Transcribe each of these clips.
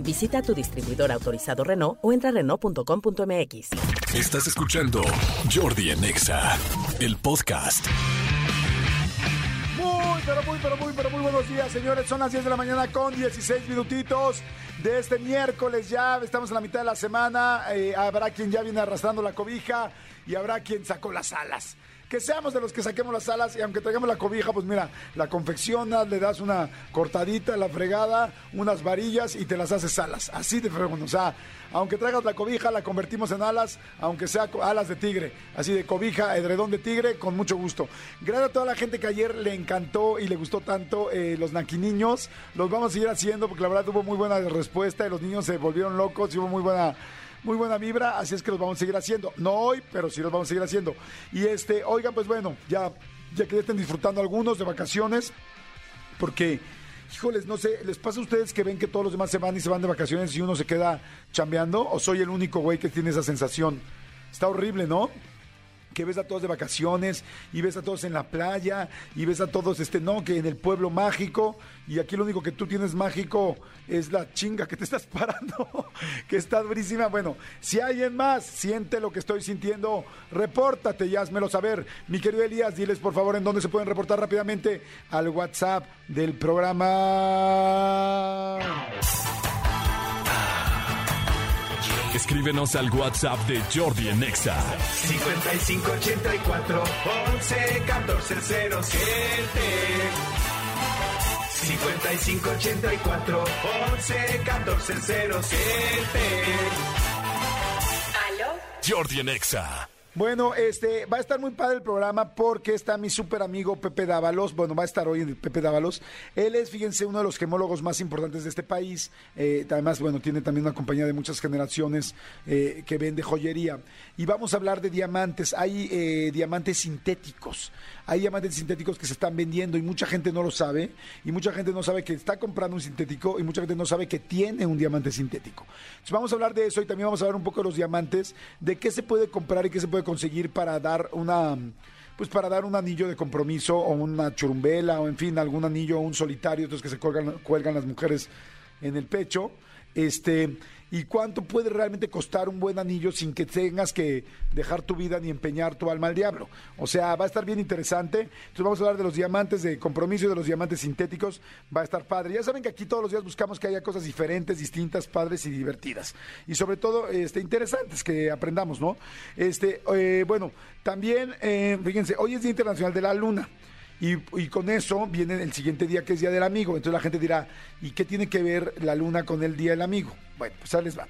Visita tu distribuidor autorizado Renault o entra a Renault.com.mx. Estás escuchando Jordi en Exa, el podcast. Muy, pero muy, pero muy, pero muy buenos días, señores. Son las 10 de la mañana con 16 minutitos de este miércoles. Ya estamos en la mitad de la semana. Eh, habrá quien ya viene arrastrando la cobija y habrá quien sacó las alas que seamos de los que saquemos las alas y aunque traigamos la cobija, pues mira, la confeccionas, le das una cortadita, la fregada, unas varillas y te las haces alas. Así de fregón. O sea, aunque traigas la cobija, la convertimos en alas, aunque sea alas de tigre. Así de cobija, edredón de tigre, con mucho gusto. Gracias a toda la gente que ayer le encantó y le gustó tanto eh, los naquiniños. Los vamos a seguir haciendo porque la verdad tuvo muy buena respuesta y los niños se volvieron locos y hubo muy buena muy buena vibra, así es que los vamos a seguir haciendo. No hoy, pero sí los vamos a seguir haciendo. Y este, oigan, pues bueno, ya, ya que ya estén disfrutando algunos de vacaciones, porque, híjoles, no sé, ¿les pasa a ustedes que ven que todos los demás se van y se van de vacaciones y uno se queda chambeando? ¿O soy el único güey que tiene esa sensación? Está horrible, ¿no? Que ves a todos de vacaciones y ves a todos en la playa y ves a todos, este, no, que en el pueblo mágico y aquí lo único que tú tienes mágico es la chinga que te estás parando, que está durísima. Bueno, si alguien más siente lo que estoy sintiendo, repórtate y házmelo saber. Mi querido Elías, diles por favor en dónde se pueden reportar rápidamente al WhatsApp del programa. Escríbenos al WhatsApp de Jordi en Exa. 5584 11 14 07. 5584 11 14 07. ¿Aló? Jordi en Exa. Bueno, este va a estar muy padre el programa porque está mi súper amigo Pepe Dávalos. Bueno, va a estar hoy Pepe Dávalos. Él es, fíjense, uno de los gemólogos más importantes de este país. Eh, además, bueno, tiene también una compañía de muchas generaciones eh, que vende joyería. Y vamos a hablar de diamantes. Hay eh, diamantes sintéticos. Hay diamantes sintéticos que se están vendiendo y mucha gente no lo sabe. Y mucha gente no sabe que está comprando un sintético y mucha gente no sabe que tiene un diamante sintético. Entonces, vamos a hablar de eso y también vamos a hablar un poco de los diamantes, de qué se puede comprar y qué se puede conseguir para dar una pues para dar un anillo de compromiso o una churumbela o en fin algún anillo o un solitario entonces que se cuelgan, cuelgan las mujeres en el pecho este y cuánto puede realmente costar un buen anillo sin que tengas que dejar tu vida ni empeñar tu alma al diablo. O sea, va a estar bien interesante. Entonces vamos a hablar de los diamantes de compromiso y de los diamantes sintéticos. Va a estar padre. Ya saben que aquí todos los días buscamos que haya cosas diferentes, distintas, padres y divertidas. Y sobre todo, este, interesantes que aprendamos, ¿no? Este, eh, bueno, también, eh, fíjense, hoy es Día Internacional de la Luna. Y, con eso viene el siguiente día que es Día del Amigo. Entonces la gente dirá, ¿y qué tiene que ver la luna con el Día del Amigo? Bueno, pues ahí les va.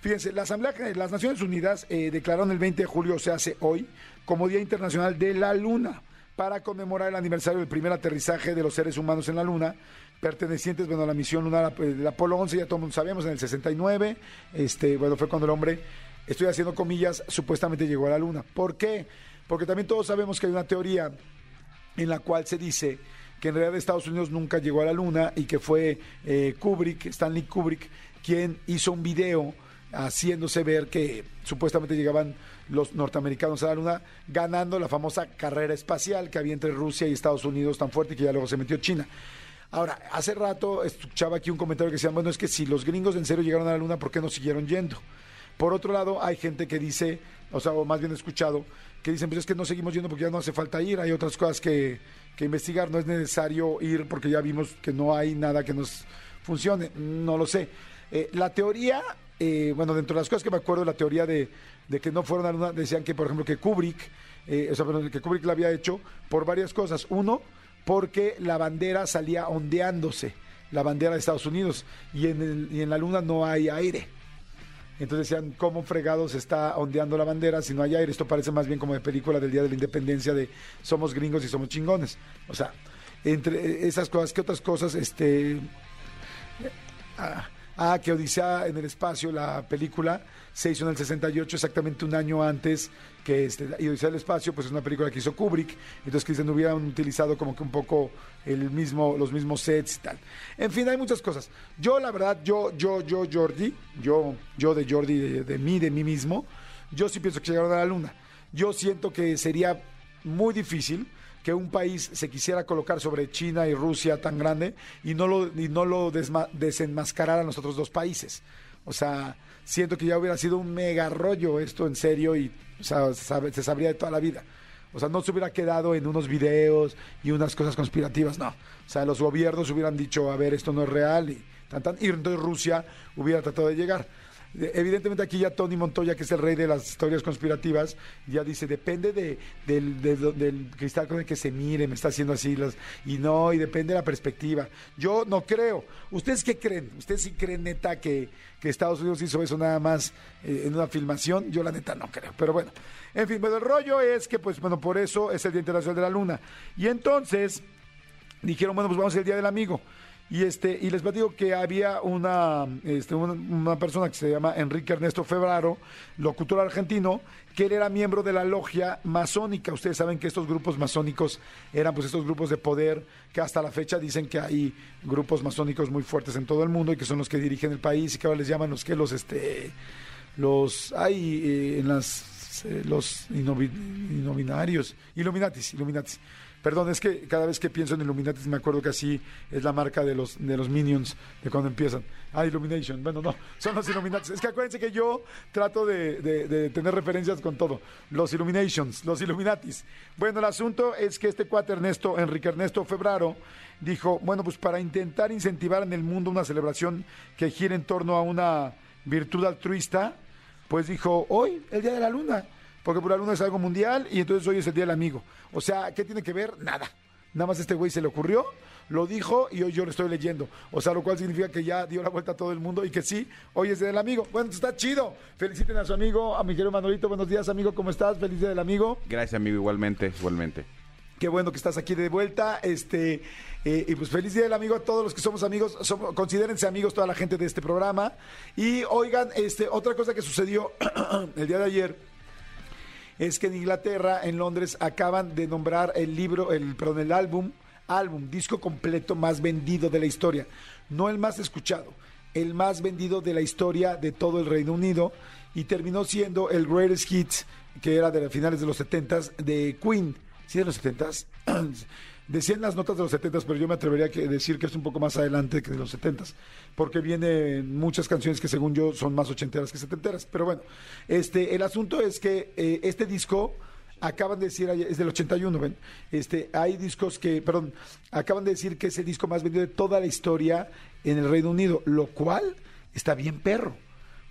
Fíjense, la Asamblea de las Naciones Unidas eh, declararon el 20 de julio, se hace hoy, como Día Internacional de la Luna, para conmemorar el aniversario del primer aterrizaje de los seres humanos en la Luna, pertenecientes bueno, a la misión lunar del Apolo 11, ya todo el mundo sabemos, en el 69, este, bueno, fue cuando el hombre, estoy haciendo comillas, supuestamente llegó a la Luna. ¿Por qué? Porque también todos sabemos que hay una teoría en la cual se dice que en realidad Estados Unidos nunca llegó a la luna y que fue eh, Kubrick, Stanley Kubrick, quien hizo un video haciéndose ver que supuestamente llegaban los norteamericanos a la luna, ganando la famosa carrera espacial que había entre Rusia y Estados Unidos tan fuerte que ya luego se metió China. Ahora, hace rato escuchaba aquí un comentario que decían, bueno, es que si los gringos en serio llegaron a la luna, ¿por qué no siguieron yendo? Por otro lado, hay gente que dice, o sea, o más bien escuchado, que dicen, pues es que no seguimos yendo porque ya no hace falta ir, hay otras cosas que, investigar, no es necesario ir porque ya vimos que no hay nada que nos funcione, no lo sé. Eh, la teoría, eh, bueno, dentro de las cosas que me acuerdo, la teoría de, que no fueron a luna, decían que, por ejemplo, que Kubrick, eh, o sea, que Kubrick la había hecho por varias cosas. Uno, porque la bandera salía ondeándose, la bandera de Estados Unidos, y en, y en la luna no hay aire. Entonces decían, ¿cómo fregados está ondeando la bandera si no hay aire? Esto parece más bien como de película del Día de la Independencia de somos gringos y somos chingones. O sea, entre esas cosas, ¿qué otras cosas? Este... Ah, Ah, que Odisea en el espacio, la película, se hizo en el 68, exactamente un año antes que este, Odisea del espacio, pues es una película que hizo Kubrick, entonces que no hubieran utilizado como que un poco el mismo, los mismos sets y tal. En fin, hay muchas cosas. Yo, la verdad, yo, yo, yo, Jordi, yo, yo de Jordi, de, mí, de mí mismo, yo sí pienso que llegaron a la luna. Yo siento que sería muy difícil que un país se quisiera colocar sobre China y Rusia tan grande y no lo, y no lo desenmascarar a los otros dos países. O sea, siento que ya hubiera sido un mega rollo esto en serio y o sea, se sabría de toda la vida. O sea, no se hubiera quedado en unos videos y unas cosas conspirativas, no. O sea, los gobiernos hubieran dicho, a ver, esto no es real y tan, tan, y entonces Rusia hubiera tratado de llegar. Evidentemente aquí ya Tony Montoya, que es el rey de las historias conspirativas, ya dice, depende de, del, del cristal con el que se mire, me está haciendo así, las, y no, y depende de la perspectiva. Yo no creo. ¿Ustedes qué creen? ¿Ustedes sí creen neta que, que Estados Unidos hizo eso nada más eh, en una filmación? Yo la neta no creo, pero bueno. En fin, bueno, el rollo es que, pues, bueno, por eso es el Día Internacional de la Luna. Y entonces dijeron, bueno, pues vamos el Día del Amigo. Y este, y les platico que había una, este, una, persona que se llama Enrique Ernesto Febraro, locutor argentino, que él era miembro de la logia masónica. Ustedes saben que estos grupos masónicos eran pues estos grupos de poder que hasta la fecha dicen que hay grupos masónicos muy fuertes en todo el mundo y que son los que dirigen el país y que ahora les llaman los que los este los hay eh, en las eh, los innovi- innominarios, Illuminatis, Illuminatis. Perdón, es que cada vez que pienso en Illuminatis me acuerdo que así es la marca de los de los Minions de cuando empiezan. Ah, Illumination. Bueno, no, son los Illuminatis. Es que acuérdense que yo trato de, de- tener referencias con todo. Los Illuminations, los Illuminatis. Bueno, el asunto es que este cuate Ernesto, Enrique Ernesto Febraro, dijo, bueno, pues para intentar incentivar en el mundo una celebración que gire en torno a una virtud altruista, pues dijo, hoy, el Día de la Luna, porque por la Luna es algo mundial y entonces hoy es el Día del Amigo. O sea, ¿qué tiene que ver? Nada. Nada más este güey se le ocurrió, lo dijo y hoy yo lo estoy leyendo. O sea, lo cual significa que ya dio la vuelta a todo el mundo y que sí, hoy es Día del Amigo. Bueno, está chido. Feliciten a su amigo, a mi querido Manolito. Buenos días, amigo, ¿cómo estás? Feliz Día del Amigo. Gracias, amigo, igualmente, igualmente. Qué bueno que estás aquí de vuelta. Este, eh, y pues feliz día del amigo a todos los que somos amigos. Somos, considérense amigos toda la gente de este programa. Y oigan, este, otra cosa que sucedió el día de ayer es que en Inglaterra, en Londres, acaban de nombrar el libro, el, perdón, el álbum, álbum, disco completo más vendido de la historia. No el más escuchado, el más vendido de la historia de todo el Reino Unido. Y terminó siendo el Greatest Hits, que era de las finales de los 70s, de Queen. ¿Sí de los 70s? Decían las notas de los 70s, pero yo me atrevería a decir que es un poco más adelante que de los 70s, porque vienen muchas canciones que según yo son más ochenteras que setenteras. Pero bueno, este, el asunto es que eh, este disco acaban de decir, es del 81, ven, este, hay discos que, perdón, acaban de decir que es el disco más vendido de toda la historia en el Reino Unido, lo cual está bien perro,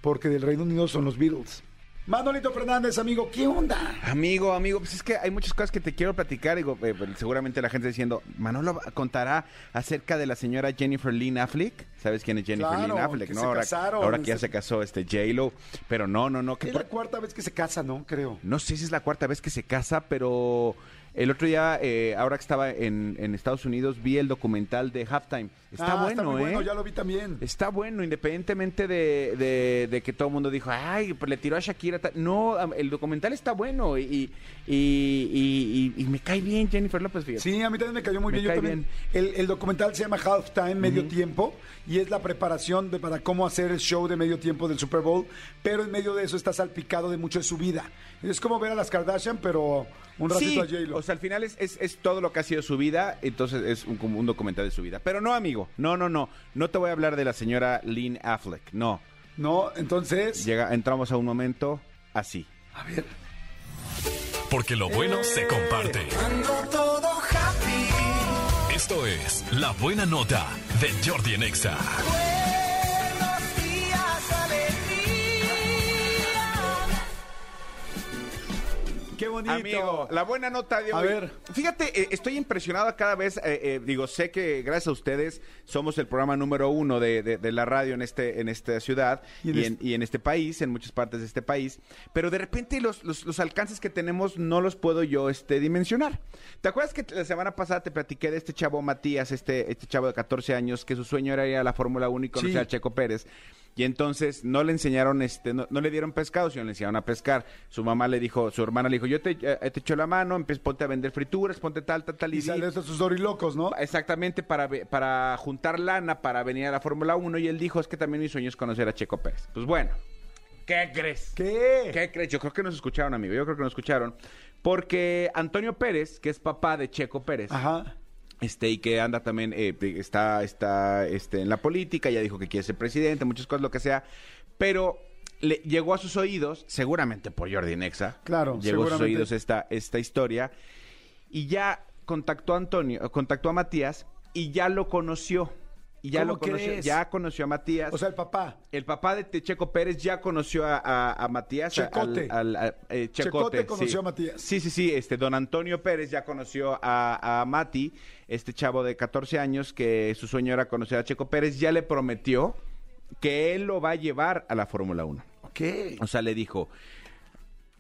porque del Reino Unido son los Beatles. Manolito Fernández, amigo, ¿qué onda? Amigo, amigo, pues es que hay muchas cosas que te quiero platicar. Digo, eh, pues, seguramente la gente diciendo, Manolo contará acerca de la señora Jennifer Lynn Affleck. ¿Sabes quién es Jennifer Claro, Lynn Affleck? que no, se ahora, casaron, ahora que ya se casó este J-Lo. Pero no, no, no. que Es la cuarta vez que se casa, ¿no? Creo. No sé si es la cuarta vez que se casa, pero el otro día, eh, ahora que estaba en, en Estados Unidos, vi el documental de Halftime. Está Ah, bueno, muy ¿eh? bueno, ya lo vi también. Está bueno, independientemente de, de- de que todo el mundo dijo, ay, pues le tiró a Shakira. tal". No, el documental está bueno y, y, y- y- y me cae bien Jennifer López, fíjate. Sí, a mí también me cayó muy Me bien. Yo también. El, el documental se llama Halftime, medio tiempo, y es la preparación de, para cómo hacer el show de medio tiempo del Super Bowl, pero en medio de eso está salpicado de mucho de su vida. Es como ver a las Kardashian, pero un ratito Sí, a J-Lo. o sea, al final es, es- es todo lo que ha sido su vida, entonces es un, como un documental de su vida. Pero no, amigo, no, no, no. No te voy a hablar de la señora Lynn Affleck, no. no, entonces. Llega, entramos a un momento así. A ver. Porque lo bueno se comparte. todo happy. Esto es La Buena Nota de Jordi en Qué bonito. Amigo, la buena nota de A ver. Fíjate, eh, estoy impresionado cada vez. eh, eh, digo, sé que gracias a ustedes somos el programa número uno de, de- de la radio en este en esta ciudad Y y en este- y en este país, en muchas partes de este país. Pero de repente los, los, los alcances que tenemos no los puedo yo este, dimensionar. ¿Te acuerdas que la semana pasada te platiqué de este chavo Matías, este, este chavo de 14 años, que su sueño era ir a la Fórmula 1 y conocer Sí. a Checo Pérez? Y entonces no le enseñaron, este, no, no le dieron pescado, sino le enseñaron a pescar. Su mamá le dijo, su hermana le dijo, yo te, eh, te echo la mano, empieza, ponte a vender frituras, ponte tal, tal, tal. Y di- sale estos sus dorilocos, ¿no? Exactamente, para, para juntar lana, para venir a la Fórmula 1. Y él dijo, es que también mi sueño es conocer a Checo Pérez. Pues bueno, ¿qué crees? ¿Qué? ¿Qué crees? Yo creo que nos escucharon, amigo. Yo creo que nos escucharon. Porque Antonio Pérez, que es papá de Checo Pérez, Ajá. Este y que anda también eh, está está este en la política ya dijo que quiere ser presidente muchas cosas lo que sea pero le llegó a sus oídos seguramente por Jordi Nexa Claro, llegó a sus oídos esta esta historia y ya contactó a Antonio contactó a Matías y ya lo conoció y ya ¿Cómo lo conoció crees? ya conoció a Matías O sea, el papá. el papá de Te- Checo Pérez ya conoció a, a- a Matías. Checote. al- al- a- eh, Checote, Checote conoció sí. a Matías. Sí, sí, sí. Este, don Antonio Pérez ya conoció a, Mati, este chavo de 14 años que su sueño era conocer a Checo Pérez. Ya le prometió que él lo va a llevar a la Fórmula 1. Ok. O sea, le dijo,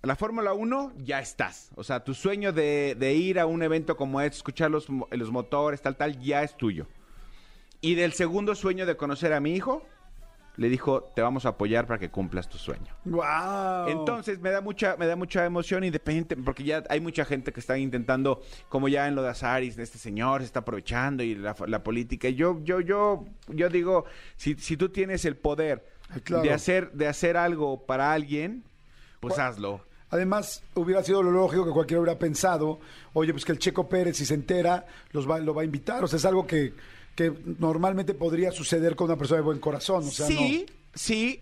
la Fórmula 1 ya estás. O sea, tu sueño de, de ir a un evento como este, escuchar los, los motores, tal, tal, ya es tuyo. Y del segundo sueño de conocer a mi hijo, le dijo, te vamos a apoyar para que cumplas tu sueño. Wow. Entonces me da mucha, me da mucha emoción independiente, porque ya hay mucha gente que está intentando, como ya en lo de Azaris, este señor se está aprovechando y la, la política. Yo, yo, yo, yo digo, si, si tú tienes el poder claro. de hacer, de hacer algo para alguien, pues hazlo. Además, hubiera sido lo lógico que cualquiera hubiera pensado, oye, pues que el Checo Pérez, si se entera, los va, lo va a invitar. O sea, es algo que, que normalmente podría suceder con una persona de buen corazón. O sea, sí, sí.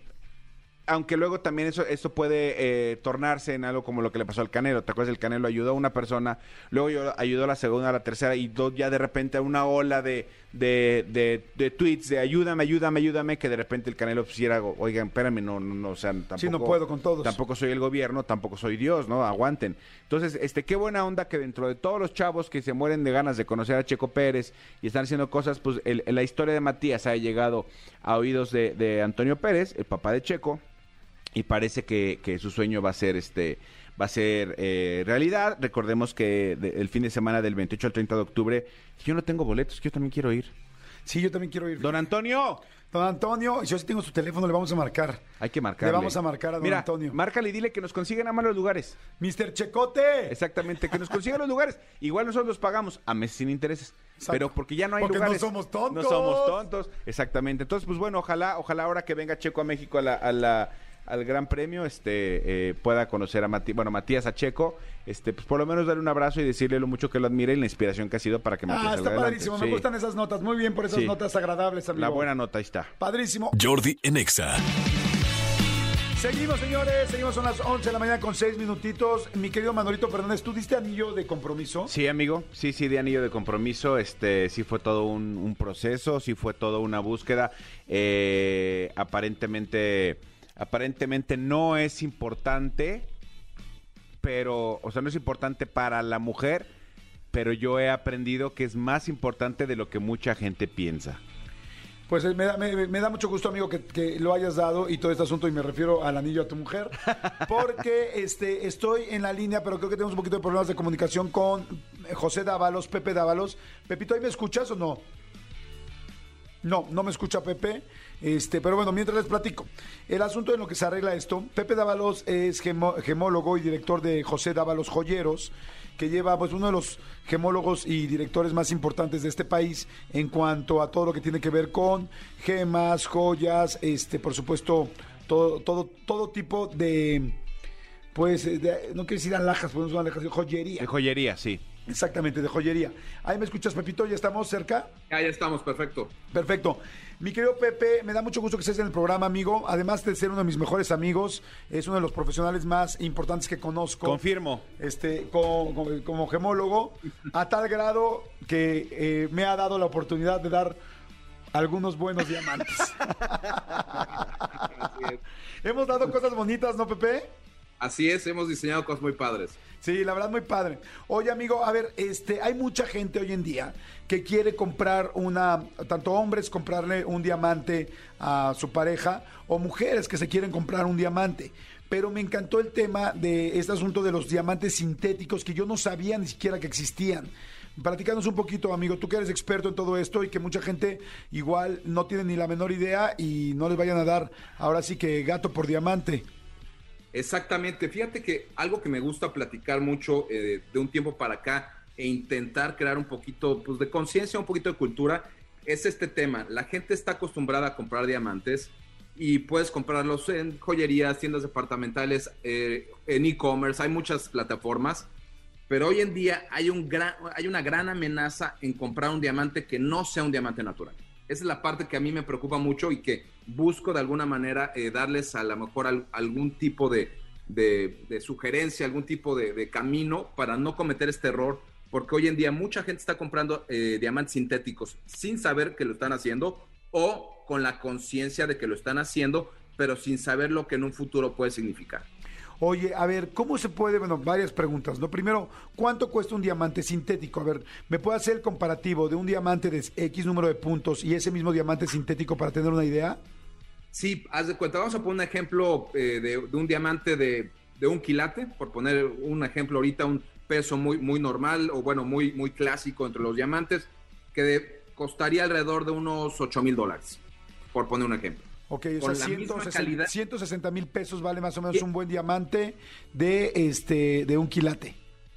Aunque luego también eso, eso puede eh, tornarse en algo como lo que le pasó al Canelo. ¿Te acuerdas? El Canelo ayudó a una persona, luego yo- ayudó a la segunda, a la tercera, y do- ya de repente una ola de, de, de, de tweets de ayúdame, ayúdame, ayúdame, que de repente el Canelo pusiera, oigan, espérame, no, no, no, o sea, tampoco, no puedo con todos. Tampoco soy el gobierno, tampoco soy Dios, ¿no? Aguanten. Entonces, este, qué buena onda que dentro de todos los chavos que se mueren de ganas de conocer a Checo Pérez y están haciendo cosas, pues el- la historia de Matías ha llegado a oídos de, de Antonio Pérez, el papá de Checo, y parece que, que su sueño va a ser este va a ser eh, realidad. Recordemos que de- el fin de semana del 28 al 30 de octubre, yo no tengo boletos, yo también quiero ir. Sí, yo también quiero ir. Don Antonio, Don Antonio, yo sí tengo su teléfono, le vamos a marcar. hay que marcarle. Le vamos a marcar a don Mira, Antonio. márcale y dile que nos consigan a los lugares. Mister Checote. Exactamente, que nos consigan los lugares. Igual nosotros los pagamos a meses sin intereses. Exacto. Pero porque ya no hay Porque no somos tontos. No somos tontos. Exactamente. Entonces, pues bueno, ojalá, ojalá ahora que venga Checo a México a la, a la- al Gran Premio, este, eh, pueda conocer a Mati, bueno, Matías a Checo, este, pues por lo menos darle un abrazo y decirle lo mucho que lo admira y la inspiración que ha sido para que Matías Ah, salga está adelante. padrísimo. Sí. Me gustan esas notas. Muy bien por esas Sí. notas agradables, amigo. La buena nota ahí está. Padrísimo. Jordi en Exa. Seguimos, señores. Seguimos, son las 11 de la mañana con 6 minutitos. Mi querido Manolito Fernández, ¿tú diste anillo de compromiso? Sí, amigo, sí, sí, de anillo de compromiso, este, sí fue todo un, un proceso, sí fue toda una búsqueda. Eh, aparentemente, aparentemente no es importante, pero, o sea, no es importante para la mujer, pero yo he aprendido que es más importante de lo que mucha gente piensa. Pues eh, me da, me- me da mucho gusto, amigo, que, que lo hayas dado y todo este asunto, y me refiero al anillo a tu mujer, porque este, estoy en la línea, pero creo que tenemos un poquito de problemas de comunicación con José Dávalos, Pepe Dávalos. Pepito, ¿ahí me escuchas o no? No, no me escucha Pepe. Este, pero bueno, mientras les platico. El asunto en lo que se arregla esto, Pepe Dávalos es gemo- gemólogo y director de José Dávalos Joyeros, que lleva pues uno de los gemólogos y directores más importantes de este país en cuanto a todo lo que tiene que ver con gemas, joyas, este, por supuesto, todo, todo, todo tipo de pues de- no quiero decir alhajas, pues no son alhajas, joyería. De joyería, sí. Exactamente, de joyería. Ahí me escuchas, Pepito, ya estamos cerca. Ya, ya estamos, perfecto. Perfecto. Mi querido Pepe, me da mucho gusto que estés en el programa, amigo. Además de ser uno de mis mejores amigos, es uno de los profesionales más importantes que conozco. Confirmo. Este, como, como- como gemólogo, a tal grado que eh, me ha dado la oportunidad de dar algunos buenos diamantes. Así es. Hemos dado cosas bonitas, ¿no, Pepe? Así es, hemos diseñado cosas muy padres. Sí, la verdad muy padre. Oye, amigo, a ver, este, hay mucha gente hoy en día que quiere comprar una, tanto hombres comprarle un diamante a su pareja o mujeres que se quieren comprar un diamante. Pero me encantó el tema de este asunto de los diamantes sintéticos que yo no sabía ni siquiera que existían. Platícanos un poquito, amigo, tú que eres experto en todo esto y que mucha gente igual no tiene ni la menor idea y no les vayan a dar ahora sí que gato por diamante. Exactamente. Fíjate que algo que me gusta platicar mucho eh, de un tiempo para acá e intentar crear un poquito pues, de conciencia, un poquito de cultura, es este tema. La gente está acostumbrada a comprar diamantes y puedes comprarlos en joyerías, tiendas departamentales, eh, en e-commerce, hay muchas plataformas. Pero hoy en día hay, un gran, hay una gran amenaza en comprar un diamante que no sea un diamante natural. Esa es la parte que a mí me preocupa mucho y que busco de alguna manera eh, darles a lo mejor al- algún tipo de, sugerencia, algún tipo de, de camino para no cometer este error, porque hoy en día mucha gente está comprando eh, diamantes sintéticos sin saber que lo están haciendo o con la conciencia de que lo están haciendo, pero sin saber lo que en un futuro puede significar. Oye, a ver, ¿cómo se puede? Bueno, varias preguntas, ¿no? Primero, ¿cuánto cuesta un diamante sintético? A ver, ¿me puede hacer el comparativo de un diamante de X número de puntos y ese mismo diamante sintético para tener una idea? Sí, haz de cuenta, vamos a poner un ejemplo eh, de, un diamante de, un quilate, por poner un ejemplo ahorita, un peso muy, muy normal o bueno, muy, muy clásico entre los diamantes, que costaría alrededor de unos 8 mil dólares, por poner un ejemplo. Ok, o sea, la misma 160 calidad. 160 mil pesos vale más o menos un buen diamante de este de un quilate.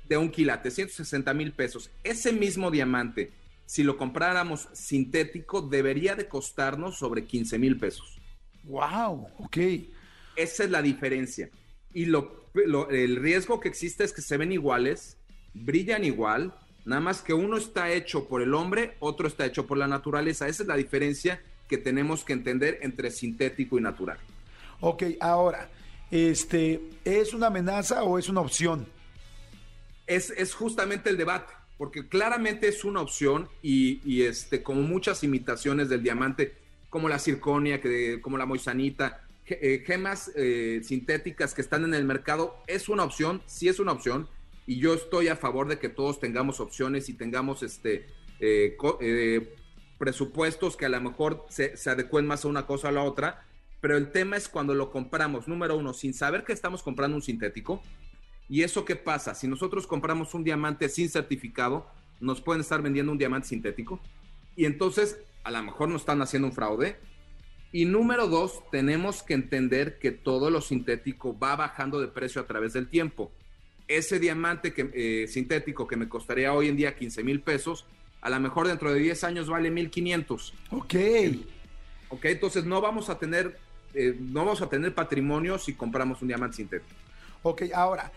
De un quilate, 160 mil pesos. Ese mismo diamante, si lo compráramos sintético, debería de costarnos sobre 15 mil pesos. Wow, ok. Esa es la diferencia. Y lo, lo- el riesgo que existe es que se ven iguales, brillan igual, nada más que uno está hecho por el hombre, otro está hecho por la naturaleza. Esa es la diferencia que tenemos que entender entre sintético y natural. Ok, ahora, este, ¿es una amenaza o es una opción? Es, es justamente el debate, porque claramente es una opción y, y, este, como muchas imitaciones del diamante, como la circonia, que, como la moisanita, eh, gemas eh, sintéticas que están en el mercado, es una opción, sí es una opción, y yo estoy a favor de que todos tengamos opciones y tengamos este eh, eh, presupuestos que a lo mejor se, se adecuen más a una cosa a la otra, pero el tema es cuando lo compramos, número uno, sin saber que estamos comprando un sintético, ¿Y eso qué pasa? Si nosotros compramos un diamante sin certificado, nos pueden estar vendiendo un diamante sintético. Y entonces, a lo mejor nos están haciendo un fraude. Y número dos, tenemos que entender que todo lo sintético va bajando de precio a través del tiempo. Ese diamante que, eh, sintético que me costaría hoy en día 15 mil pesos, a lo mejor dentro de 10 años vale 1500. Ok. ¿Ok? Entonces no vamos a tener, eh, no vamos a tener patrimonio si compramos un diamante sintético. Ok, ahora,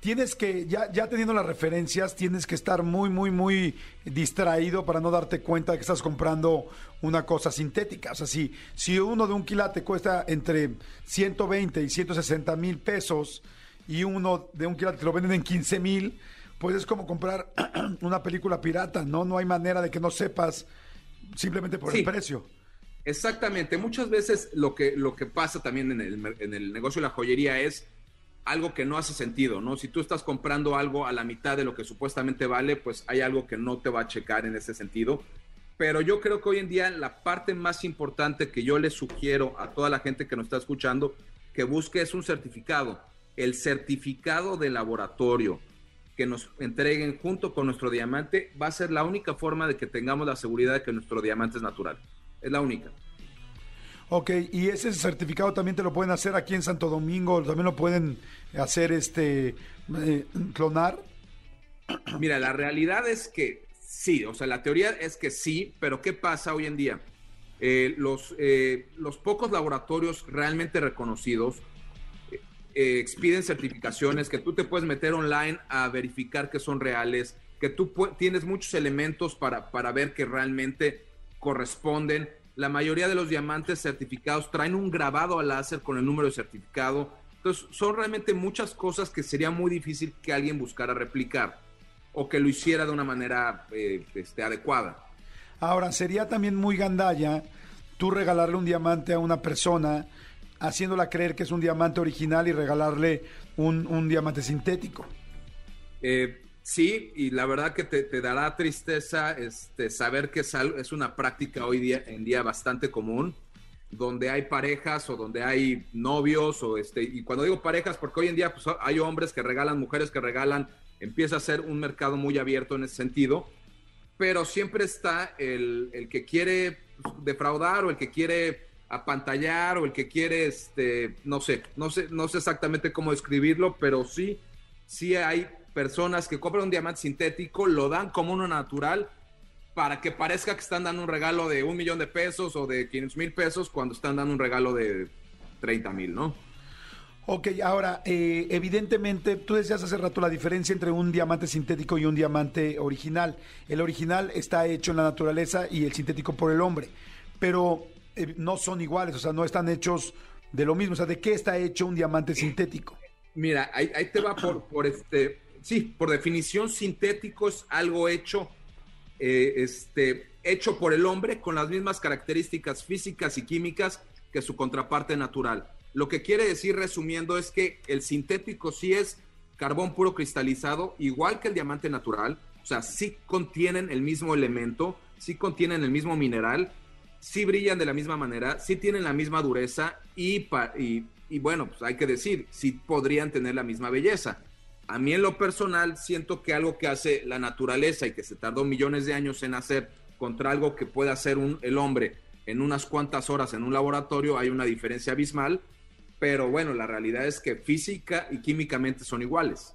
tienes que, ya, ya teniendo las referencias, tienes que estar muy, muy, muy distraído para no darte cuenta de que estás comprando una cosa sintética. O sea, si, si uno de un quilate cuesta entre 120 y 160 mil pesos y uno de un quilate te lo venden en 15 mil, pues es como comprar una película pirata, ¿no? No hay manera de que no sepas simplemente por Sí. el precio. Exactamente. Muchas veces lo que, lo que pasa también en el, en el negocio de la joyería es algo que no hace sentido, ¿no? Si tú estás comprando algo a la mitad de lo que supuestamente vale, pues hay algo que no te va a checar en ese sentido. Pero yo creo que hoy en día la parte más importante que yo le sugiero a toda la gente que nos está escuchando que busque es un certificado. El certificado de laboratorio que nos entreguen junto con nuestro diamante va a ser la única forma de que tengamos la seguridad de que nuestro diamante es natural. Es la única. Ok, y ese certificado también te lo pueden hacer aquí en Santo Domingo, también lo pueden hacer este eh, clonar. Mira, la realidad es que sí, o sea, la teoría es que sí, pero ¿qué pasa hoy en día? Eh, los, eh, los pocos laboratorios realmente reconocidos eh, expiden certificaciones que tú te puedes meter online a verificar que son reales, que tú tienes muchos elementos para, para ver que realmente corresponden. La mayoría de los diamantes certificados traen un grabado al láser con el número de certificado. Entonces, son realmente muchas cosas que sería muy difícil que alguien buscara replicar o que lo hiciera de una manera eh, este, adecuada. Ahora, sería también muy gandalla tú regalarle un diamante a una persona haciéndola creer que es un diamante original y regalarle un, un diamante sintético. Eh, sí, y la verdad que te, dará tristeza este, saber que es, es una práctica hoy día, en día bastante común, donde hay parejas o donde hay novios, o este, y cuando digo parejas, porque hoy en día pues, hay hombres que regalan, mujeres que regalan, empieza a ser un mercado muy abierto en ese sentido, pero siempre está el, el que quiere defraudar o el que quiere apantallar o el que quiere, este, no sé, no sé, no sé exactamente cómo describirlo, pero sí, sí hay personas que compran un diamante sintético, lo dan como uno natural para que parezca que están dando un regalo de un millón de pesos o de 500 mil pesos cuando están dando un regalo de 30 mil, ¿no? Ok, ahora, eh, evidentemente, tú decías hace rato la diferencia entre un diamante sintético y un diamante original. El original está hecho en la naturaleza y el sintético por el hombre, pero eh, no son iguales, o sea, no están hechos de lo mismo. O sea, ¿de qué está hecho un diamante sintético? Mira, ahí, te va por, por este, sí, por definición sintético es algo hecho, eh, este, hecho por el hombre con las mismas características físicas y químicas que su contraparte natural. Lo que quiere decir, resumiendo, es que el sintético sí es carbón puro cristalizado, igual que el diamante natural, o sea, sí contienen el mismo elemento, sí contienen el mismo mineral, sí brillan de la misma manera, sí tienen la misma dureza y, y, bueno, pues hay que decir, sí podrían tener la misma belleza. A mí en lo personal siento que algo que hace la naturaleza y que se tardó millones de años en hacer contra algo que puede hacer el hombre en unas cuantas horas en un laboratorio, hay una diferencia abismal, pero bueno, la realidad es que física y químicamente son iguales.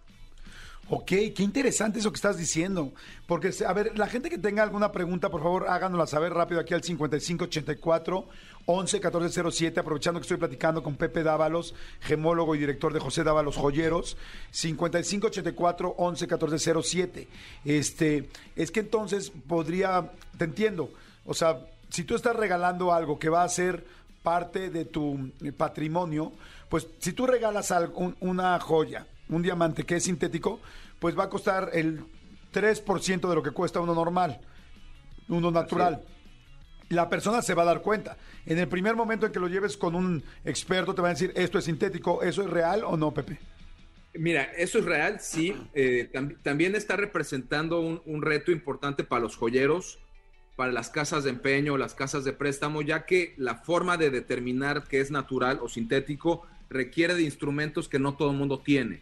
Ok, qué interesante eso que estás diciendo. Porque, a ver, la gente que tenga alguna pregunta, por favor, háganosla saber rápido aquí al 5584 111407, aprovechando que estoy platicando con Pepe Dávalos, gemólogo y director de José Dávalos Joyeros. 5584 111407. Este, es que entonces podría, te entiendo, o sea, si tú estás regalando algo que va a ser parte de tu eh, patrimonio, pues si tú regalas algo- un- una joya, un diamante que es sintético, pues va a costar el 3% de lo que cuesta uno normal, uno natural. La persona se va a dar cuenta. En el primer momento en que lo lleves con un experto, te va a decir, esto es sintético, ¿eso es real o no, Pepe? Mira, eso es real, sí. Eh, tam- también está representando un, un reto importante para los joyeros, para las casas de empeño, las casas de préstamo, ya que la forma de determinar qué es natural o sintético requiere de instrumentos que no todo el mundo tiene.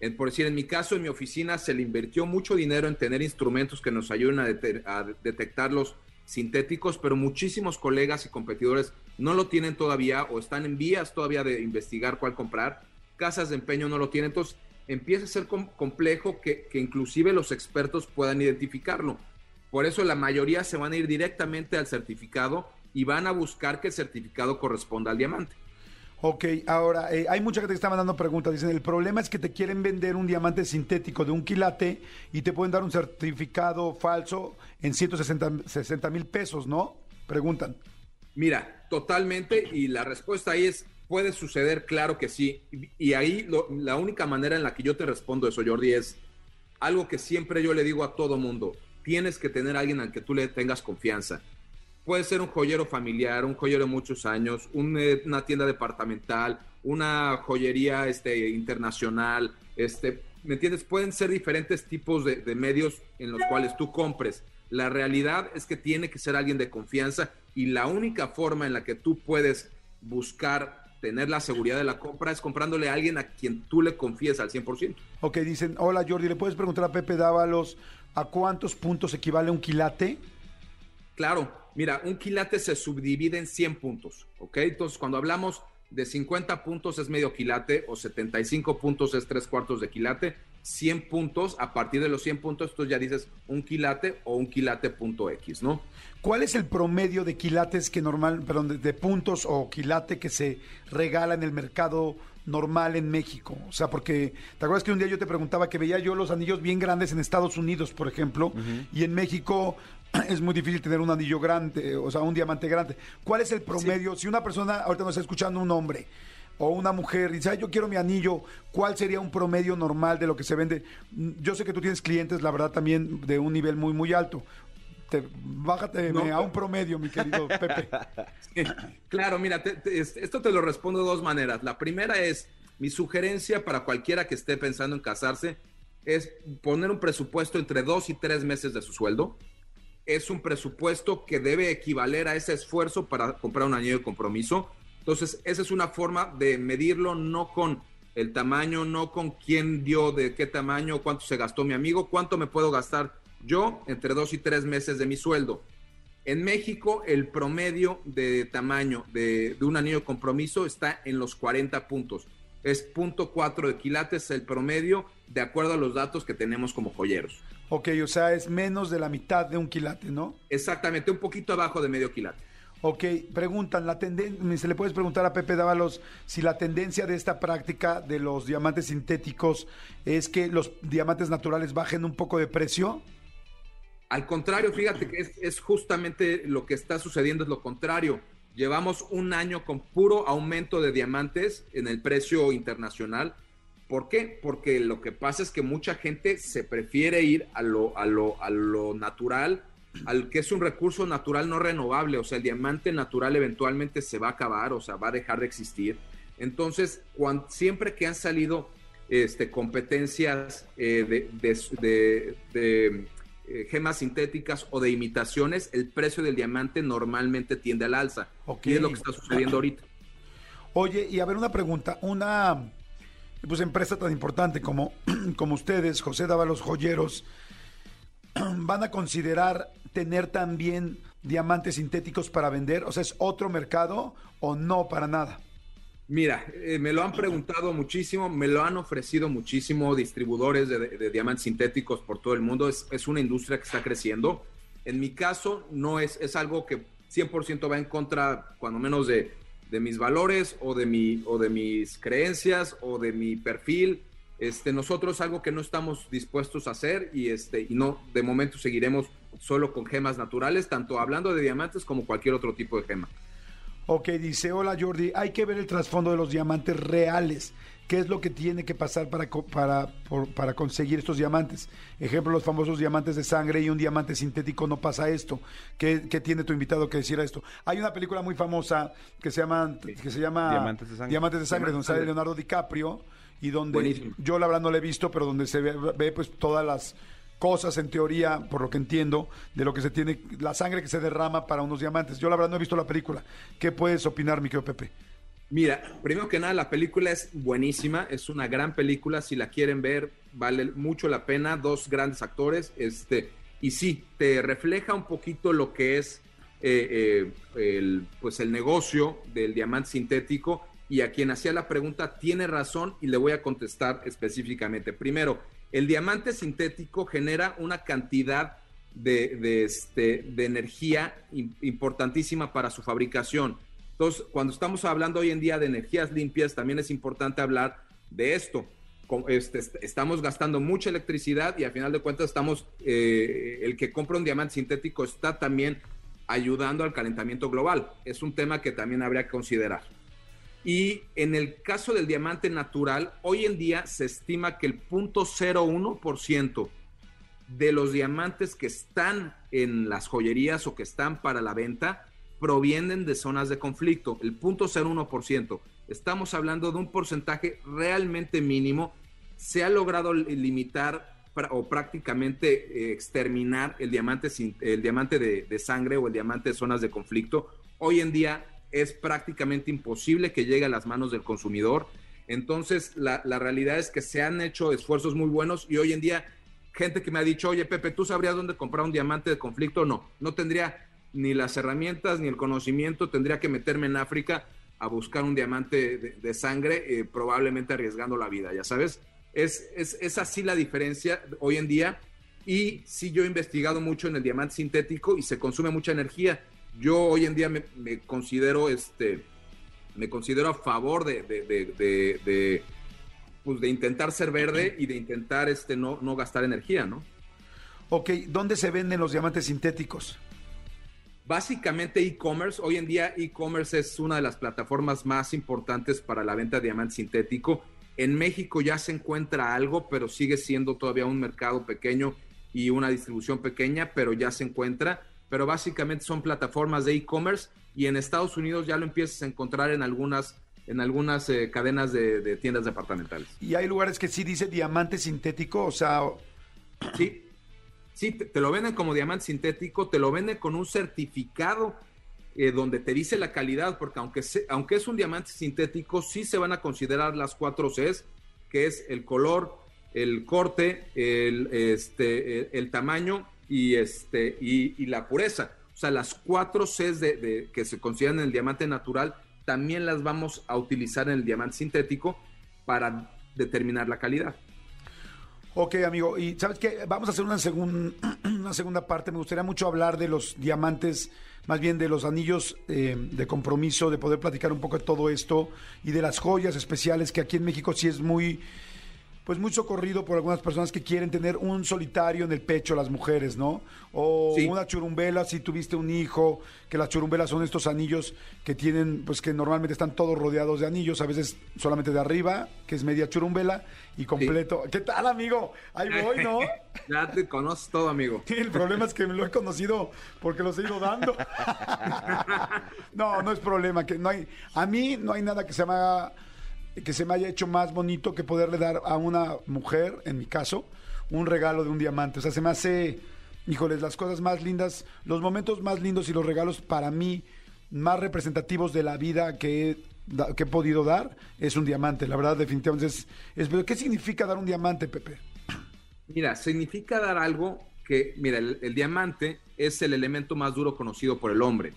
Eh, por decir, en mi caso, en mi oficina se le invirtió mucho dinero en tener instrumentos que nos ayuden a, detectar los sintéticos, pero muchísimos colegas y competidores no lo tienen todavía o están en vías todavía de investigar cuál comprar. Casas de empeño no lo tienen, entonces empieza a ser com- complejo que, que inclusive los expertos puedan identificarlo. Por eso la mayoría se van a ir directamente al certificado y van a buscar que el certificado corresponda al diamante. Ok, ahora, eh, hay mucha gente que está mandando preguntas. Dicen, el problema es que te quieren vender un diamante sintético de un quilate y te pueden dar un certificado falso en 160 mil pesos, ¿no? Preguntan. Mira, totalmente, y la respuesta ahí es, puede suceder, claro que sí. Y, ahí la única manera en la que yo te respondo eso, Jordi, es algo que siempre yo le digo a todo mundo, tienes que tener alguien al que tú le tengas confianza. Puede ser un joyero familiar, un joyero de muchos años, un, eh, una tienda departamental, una joyería este, internacional, este, ¿me entiendes? Pueden ser diferentes tipos de, de medios en los cuales tú compres. La realidad es que tiene que ser alguien de confianza y la única forma en la que tú puedes buscar tener la seguridad de la compra es comprándole a alguien a quien tú le confíes al 100%. Ok, dicen, hola Jordi, ¿le puedes preguntar a Pepe Dávalos a cuántos puntos equivale un quilate? Claro, mira, un quilate se subdivide en 100 puntos, ¿ok? Entonces, cuando hablamos de 50 puntos es medio quilate o 75 puntos es tres cuartos de quilate, 100 puntos, a partir de los 100 puntos tú ya dices un quilate o un quilate punto X, ¿no? ¿Cuál es el promedio de quilates que normal, perdón, de, de puntos o quilate que se regala en el mercado normal en México? O sea, porque te acuerdas que un día yo te preguntaba que veía yo los anillos bien grandes en Estados Unidos, por ejemplo, y en México es muy difícil tener un anillo grande, o sea, un diamante grande. ¿Cuál es el promedio? Si una persona ahorita nos está escuchando un hombre o una mujer dice, "Ay, yo quiero mi anillo, ¿cuál sería un promedio normal de lo que se vende? Mm, Yo sé que tú tienes clientes, la verdad, también de un nivel muy, muy alto. te, bájate No. a un promedio, mi querido Pepe. Claro, mira, te- te- es- esto te lo respondo de dos maneras. La primera es, mi sugerencia para cualquiera que esté pensando en casarse es poner un presupuesto entre dos y tres meses de su sueldo. Es un presupuesto que debe equivaler a ese esfuerzo para comprar un anillo de compromiso. Entonces, esa es una forma de medirlo no con el tamaño, no con quién dio de qué tamaño, cuánto se gastó mi amigo, cuánto me puedo gastar yo entre dos y tres meses de mi sueldo. En México, el promedio de tamaño de, un anillo de compromiso está en los 40 puntos. Es punto .4 de quilates el promedio, de acuerdo a los datos que tenemos como joyeros. Ok, o sea, es menos de la mitad de un quilate, ¿no? Exactamente, un poquito abajo de medio quilate. Ok, preguntan, la se le puedes preguntar a Pepe Dávalos si la tendencia de esta práctica de los diamantes sintéticos es que los diamantes naturales bajen un poco de precio. Al contrario, fíjate que es, es justamente lo que está sucediendo, es lo contrario. Llevamos un año con puro aumento de diamantes en el precio internacional. ¿Por qué? Porque lo que pasa es que mucha gente se prefiere ir a lo, a lo, a lo natural, al que es un recurso natural no renovable. O sea, el diamante natural eventualmente se va a acabar, o sea, va a dejar de existir. Entonces, cuan- siempre que han salido este, competencias eh, de, de- de- de, eh, gemas sintéticas o de imitaciones, el precio del diamante normalmente tiende al alza. Y es lo que está sucediendo ahorita. Oye, y a ver una pregunta, una pues empresa tan importante como, como ustedes, José Dávalos Joyeros, van a considerar tener también diamantes sintéticos para vender? O sea, ¿es otro mercado o no para nada? Mira, eh, me lo han preguntado muchísimo, me lo han ofrecido muchísimo distribuidores de, de- diamantes sintéticos por todo el mundo. Es, es una industria que está creciendo. En mi caso, no es, es algo que 100% va en contra, cuando menos, de, de mis valores o de, mi, o de mis creencias o de mi perfil. Este, nosotros algo que no estamos dispuestos a hacer y, este, y no, de momento seguiremos solo con gemas naturales, tanto hablando de diamantes como cualquier otro tipo de gema. Ok, dice, hola Jordi, hay que ver el trasfondo de los diamantes reales. ¿Qué es lo que tiene que pasar para, para, por- para conseguir estos diamantes? Ejemplo, los famosos diamantes de sangre y un diamante sintético no pasa esto. ¿Qué, qué tiene tu invitado que decir a esto? Hay una película muy famosa que se llama, que se llama Diamantes de sangre. Diamantes de sangre, donde Diamantes sale. Leonardo DiCaprio y donde Buenísimo. yo la verdad no la he visto, pero donde se ve, ve, pues todas las cosas en teoría, por lo que entiendo, de lo que se tiene, la sangre que se derrama para unos diamantes. Yo la verdad no he visto la película. ¿Qué puedes opinar, mi querido Pepe? Mira, primero que nada, la película es buenísima, es una gran película, si la quieren ver, vale mucho la pena, dos grandes actores, este, y sí, te refleja un poquito lo que es eh, eh, el, pues el negocio del diamante sintético, y a quien hacía la pregunta tiene razón y le voy a contestar específicamente. Primero, el diamante sintético genera una cantidad de, este, de energía im- importantísima para su fabricación. Entonces, cuando estamos hablando hoy en día de energías limpias, también es importante hablar de esto. Este, est- estamos gastando mucha electricidad y al final de cuentas estamos, eh, el que compra un diamante sintético está también ayudando al calentamiento global. Es un tema que también habría que considerar. Y en el caso del diamante natural, hoy en día se estima que el 0.01% de los diamantes que están en las joyerías o que están para la venta provienen de zonas de conflicto, el 0.01%. Estamos hablando de un porcentaje realmente mínimo. Se ha logrado li- limitar o prácticamente eh, exterminar el diamante, el diamante de, de sangre o el diamante de zonas de conflicto. Hoy en día es prácticamente imposible que llegue a las manos del consumidor. Entonces, la, la realidad es que se han hecho esfuerzos muy buenos y hoy en día gente que me ha dicho, oye Pepe, ¿tú sabrías dónde comprar un diamante de conflicto? No, no tendría ni las herramientas ni el conocimiento, tendría que meterme en África a buscar un diamante de, sangre, eh, probablemente arriesgando la vida, ya sabes. Es, es, es así la diferencia hoy en día. Y sí, yo he investigado mucho en el diamante sintético y se consume mucha energía. Yo hoy en día me, considero este me considero a favor de, de, de, pues de intentar ser verde y de intentar este no, no gastar energía, ¿no? Ok, ¿dónde se venden los diamantes sintéticos? Básicamente e-commerce, hoy en día e-commerce es una de las plataformas más importantes para la venta de diamante sintético. En México ya se encuentra algo, pero sigue siendo todavía un mercado pequeño y una distribución pequeña, pero ya se encuentra. Pero básicamente son plataformas de e-commerce y en Estados Unidos ya lo empiezas a encontrar en algunas, en algunas eh, cadenas de, de tiendas departamentales. Y hay lugares que sí dice diamante sintético, o sea, Sí, sí, te, lo venden como diamante sintético, te lo venden con un certificado eh, donde te dice la calidad, porque aunque, se- aunque es un diamante sintético, sí se van a considerar las cuatro Cs, que es el color, el corte, el, este, el tamaño y, este, y, la pureza. O sea, las cuatro Cs de- que se consideran en el diamante natural, también las vamos a utilizar en el diamante sintético para determinar la calidad. Ok, amigo, y ¿sabes qué? Vamos a hacer una, segun- una segunda parte. Me gustaría mucho hablar de los diamantes, más bien de los anillos eh, de compromiso, de poder platicar un poco de todo esto y de las joyas especiales que aquí en México sí es muy, pues muy socorrido por algunas personas que quieren tener un solitario en el pecho, las mujeres, ¿no? O Sí. una churumbela, si tuviste un hijo, que las churumbelas son estos anillos que tienen, pues que normalmente están todos rodeados de anillos, a veces solamente de arriba, que es media churumbela, y completo. ¿Qué tal, amigo? Ahí voy, ¿no? Ya te conoces todo, amigo. El problema es que me lo he conocido porque los he ido dando. No, no es problema. Que no hay, a mí no hay nada que se me haga, que se me haya hecho más bonito que poderle dar a una mujer, en mi caso, un regalo de un diamante. O sea, se me hace, híjoles, las cosas más lindas, los momentos más lindos y los regalos para mí más representativos de la vida que he, que he podido dar es un diamante. La verdad, definitivamente es, ¿Qué significa dar un diamante, Pepe? Mira, significa dar algo que, mira, el diamante es el elemento más duro conocido por el hombre.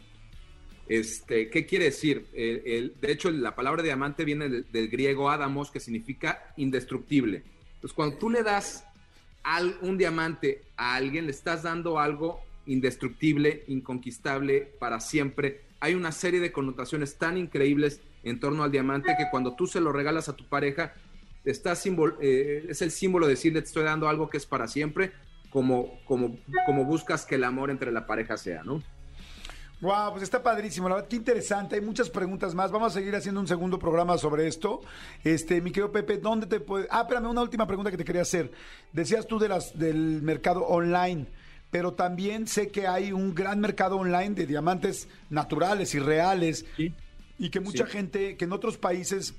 Este, ¿Qué quiere decir? El- de hecho, la palabra diamante viene del, griego adamos, que significa indestructible. Entonces, cuando tú le das al- un diamante a alguien, le estás dando algo indestructible, inconquistable para siempre. Hay una serie de connotaciones tan increíbles en torno al diamante que cuando tú se lo regalas a tu pareja, eh, es el símbolo de decirle te estoy dando algo que es para siempre, como, como, como buscas que el amor entre la pareja sea, ¿no? Wow, pues está padrísimo, la verdad, qué interesante. Hay muchas preguntas más. Vamos a seguir haciendo un segundo programa sobre esto. Este, mi querido Pepe, ¿dónde te puede.? Ah, espérame, una última pregunta que te quería hacer. Decías tú de las, del mercado online, pero también sé que hay un gran mercado online de diamantes naturales y reales. Sí. Y que mucha Sí. gente, que en otros países,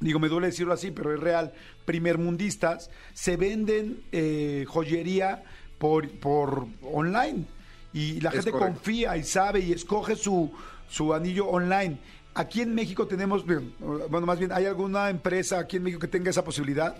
digo, me duele decirlo así, pero es real, primermundistas, se venden eh, joyería por, por online. Y la gente confía y sabe y escoge su, su anillo online. Aquí en México tenemos, bueno, más bien, ¿hay alguna empresa aquí en México que tenga esa posibilidad?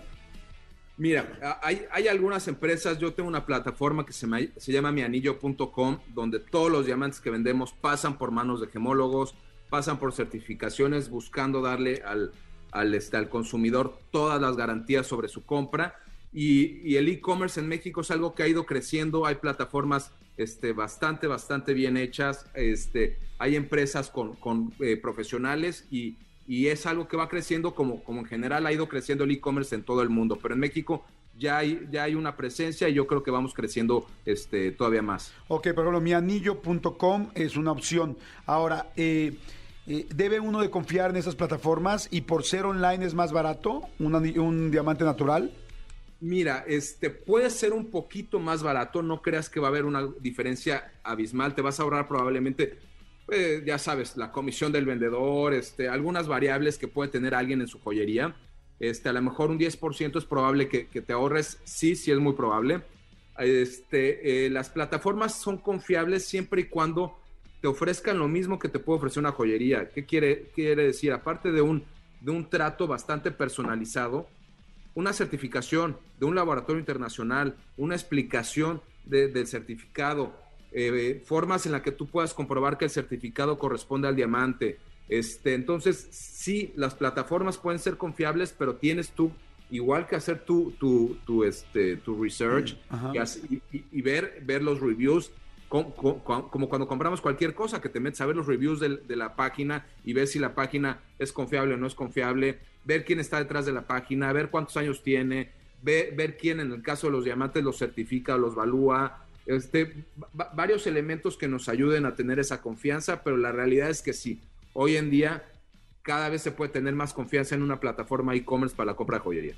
Mira, hay, hay algunas empresas, yo tengo una plataforma que se, me- se llama mianillo.com, donde todos los diamantes que vendemos pasan por manos de gemólogos, pasan por certificaciones, buscando darle al, al, este, al consumidor todas las garantías sobre su compra. Y, y el e-commerce en México es algo que ha ido creciendo, hay plataformas este, bastante, bastante bien hechas, este, hay empresas con, con, eh, profesionales y, y es algo que va creciendo como, como en general ha ido creciendo el e-commerce en todo el mundo, pero en México ya hay, ya hay una presencia y yo creo que vamos creciendo este, todavía más. Ok, por ejemplo, mianillo.com es una opción. Ahora, eh, eh, ¿debe uno de confiar en esas plataformas y por ser online es más barato un, diamante natural? Mira, este puede ser un poquito más barato, no creas que va a haber una diferencia abismal, te vas a ahorrar probablemente, eh, ya sabes, la comisión del vendedor, este, algunas variables que puede tener alguien en su joyería. Este, a lo mejor un 10% es probable que, te ahorres, sí, sí es muy probable. Este, eh, las plataformas son confiables siempre y cuando te ofrezcan lo mismo que te puede ofrecer una joyería. ¿Qué quiere, quiere decir? Aparte de un, de un trato bastante personalizado, una certificación de un laboratorio internacional, una explicación de- del certificado, eh, formas en las que tú puedas comprobar que el certificado corresponde al diamante. Este, entonces, sí, las plataformas pueden ser confiables, pero tienes tú igual que hacer tu, tu, tu, este, tu research y, y- y- ver, ver los reviews, co- co- co- como cuando compramos cualquier cosa, que te metes a ver los reviews del- de, la página y ver si la página es confiable o no es confiable, ver quién está detrás de la página, ver cuántos años tiene, ver, ver quién en el caso de los diamantes los certifica los valúa, este, va- varios elementos que nos ayuden a tener esa confianza, pero la realidad es que sí, hoy en día cada vez se puede tener más confianza en una plataforma e-commerce para la compra de joyería.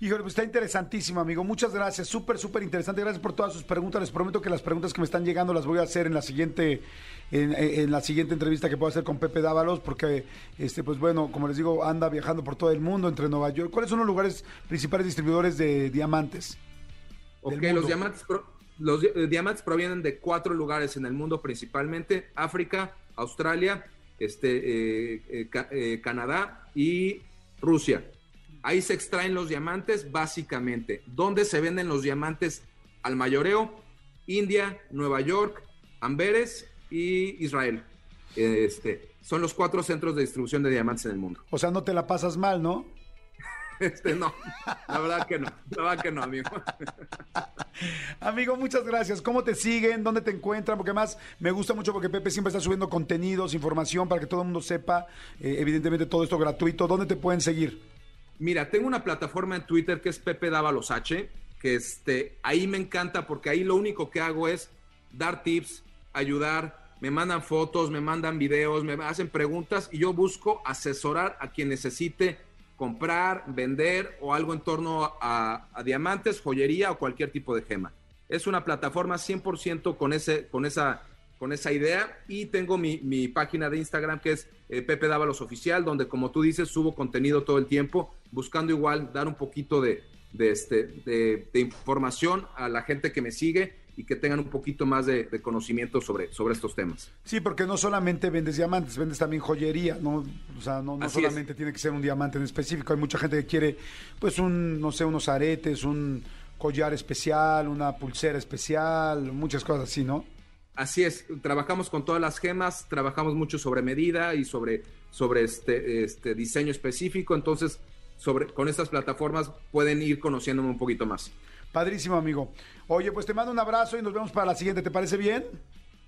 Híjole, pues está interesantísimo, amigo. Muchas gracias. Súper, súper interesante. Gracias por todas sus preguntas. Les prometo que las preguntas que me están llegando las voy a hacer en la siguiente, en, en la siguiente entrevista que puedo hacer con Pepe Dávalos, porque, este, pues bueno, como les digo, anda viajando por todo el mundo, entre Nueva York. ¿Cuáles son los lugares principales distribuidores de diamantes? Ok, los diamantes, los eh, diamantes provienen de cuatro lugares en el mundo, principalmente África, Australia, este, eh, eh, eh, Canadá y Rusia. Ahí se extraen los diamantes básicamente. ¿Dónde se venden los diamantes al mayoreo? India, Nueva York, Amberes y Israel. Este, son los cuatro centros de distribución de diamantes en el mundo. O sea, no te la pasas mal, ¿no? Este, no, la verdad que no, la verdad que no, amigo. Amigo, muchas gracias. ¿Cómo te siguen? ¿Dónde te encuentran? Porque además me gusta mucho porque Pepe siempre está subiendo contenidos, información para que todo el mundo sepa, eh, evidentemente todo esto gratuito. ¿Dónde te pueden seguir? Mira, tengo una plataforma en Twitter que es Pepe Dávalos H, que este, ahí me encanta porque ahí lo único que hago es dar tips, ayudar, me mandan fotos, me mandan videos, me hacen preguntas y yo busco asesorar a quien necesite comprar, vender o algo en torno a, diamantes, joyería o cualquier tipo de gema. Es una plataforma 100% con, ese, con, esa, con esa idea y tengo mi, mi página de Instagram que es eh, Pepe Dávalos Oficial, donde como tú dices subo contenido todo el tiempo, buscando igual dar un poquito de, de, este, de, de información a la gente que me sigue y que tengan un poquito más de, de conocimiento sobre, sobre estos temas. Sí, porque no solamente vendes diamantes, vendes también joyería, ¿no? O sea, no, no es. solamente tiene que ser un diamante en específico. Hay mucha gente que quiere, pues, un, no sé, unos aretes, un collar especial, una pulsera especial, muchas cosas así, ¿no? Así es, trabajamos con todas las gemas, trabajamos mucho sobre medida y sobre, sobre este, este diseño específico, entonces sobre, con estas plataformas pueden ir conociéndome un poquito más. Padrísimo, amigo. Oye, pues te mando un abrazo y nos vemos para la siguiente. ¿Te parece bien?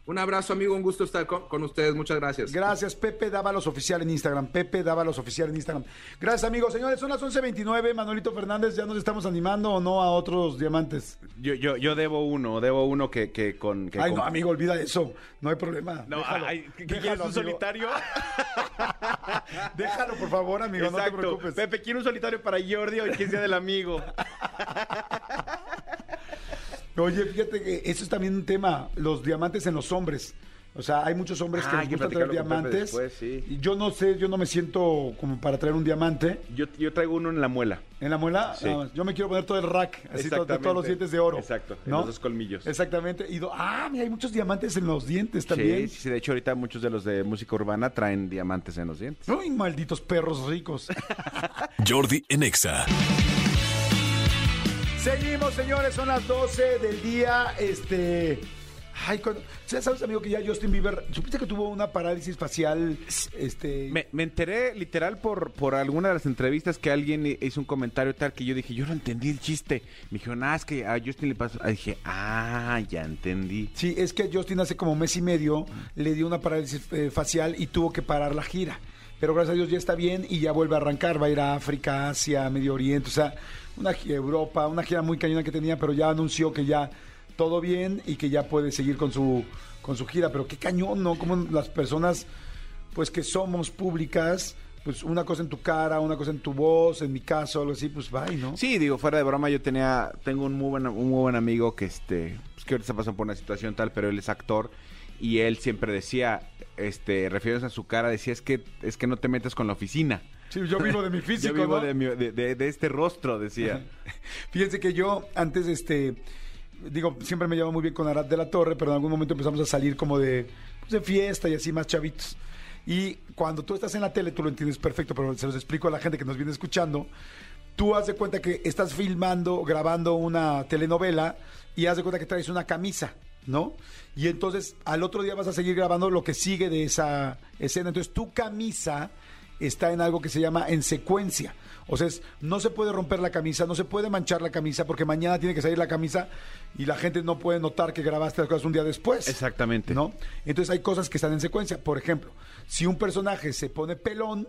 Un abrazo, amigo, un gusto estar con, con ustedes, muchas gracias. Gracias, Pepe Dávalos Oficial en Instagram. Pepe Dávalos Oficial en Instagram. Gracias, amigos. Señores, son las 11.29. Manolito Fernández, ¿ya nos estamos animando o no a otros diamantes? Yo, yo, yo debo uno, debo uno que, que con... Que Ay, con- no, amigo, olvida eso. No hay problema. No, Déjalo. ay, ¿qué- qué Déjalo, quieres, un amigo. solitario? Déjalo, por favor, amigo, no te preocupes. Pepe, quiero un solitario para Jordi hoy, quién sea del amigo. Oye, fíjate que eso es también un tema, los diamantes en los hombres. O sea, hay muchos hombres que Ah, les gusta traer diamantes. después, sí. Y yo no sé, yo no me siento como para traer un diamante. Yo, yo traigo uno en la muela. ¿En la muela? Sí. No, yo me quiero poner todo el rack, así de todos los dientes de oro. Exacto, en ¿no? los dos colmillos. Exactamente. Y do- ah, mira, hay muchos diamantes en los dientes también. Sí, sí, de hecho ahorita muchos de los de música urbana traen diamantes en los dientes. Uy, malditos perros ricos. Jordi en Exa. Seguimos, señores, son las 12 del día. Este. Ay, cuando- ¿sabes, sabes, amigo, que ya Justin Bieber, ¿supiste que tuvo una parálisis facial? Este. Me, me enteré literal por, por alguna de las entrevistas que alguien hi- hizo un comentario tal que yo dije, yo no entendí el chiste. Me dijeron, ah, es que a Justin le pasó. Ah, dije, ah, ya entendí. Sí, es que Justin hace como mes y medio le dio una parálisis eh, facial y tuvo que parar la gira. Pero gracias a Dios ya está bien y ya vuelve a arrancar. Va a ir a África, Asia, Medio Oriente, o sea, una gi- Europa, una gira muy cañona que tenía, pero ya anunció que ya todo bien y que ya puede seguir con su, con su gira. Pero qué cañón, ¿no? Como las personas, pues que somos públicas, pues una cosa en tu cara, una cosa en tu voz, en mi caso, algo así, pues bye, ¿no? Sí, digo, fuera de broma, yo tenía, tengo un muy buen, un muy buen amigo que este, pues que ahorita está pasando por una situación tal, pero él es actor y él siempre decía, este, refiriéndose a su cara, decía es que, es que no te metas con la oficina. Sí, yo vivo de mi físico, Yo vivo ¿no? de, mi- de- este rostro, decía. Fíjense que yo antes, este, digo, siempre me llevo muy bien con Arad de la Torre, pero en algún momento empezamos a salir como de, pues, de fiesta y así más chavitos. Y cuando tú estás en la tele, tú lo entiendes perfecto, pero se los explico a la gente que nos viene escuchando. Tú haz de cuenta que estás filmando, grabando una telenovela y haz de cuenta que traes una camisa, ¿no? Y entonces al otro día vas a seguir grabando lo que sigue de esa escena. Entonces tu camisa está en algo que se llama en secuencia. O sea, es- no se puede romper la camisa, no se puede manchar la camisa, porque mañana tiene que salir la camisa y la gente no puede notar que grabaste las cosas un día después. Exactamente. ¿No? Entonces hay cosas que están en secuencia. Por ejemplo, si un personaje se pone pelón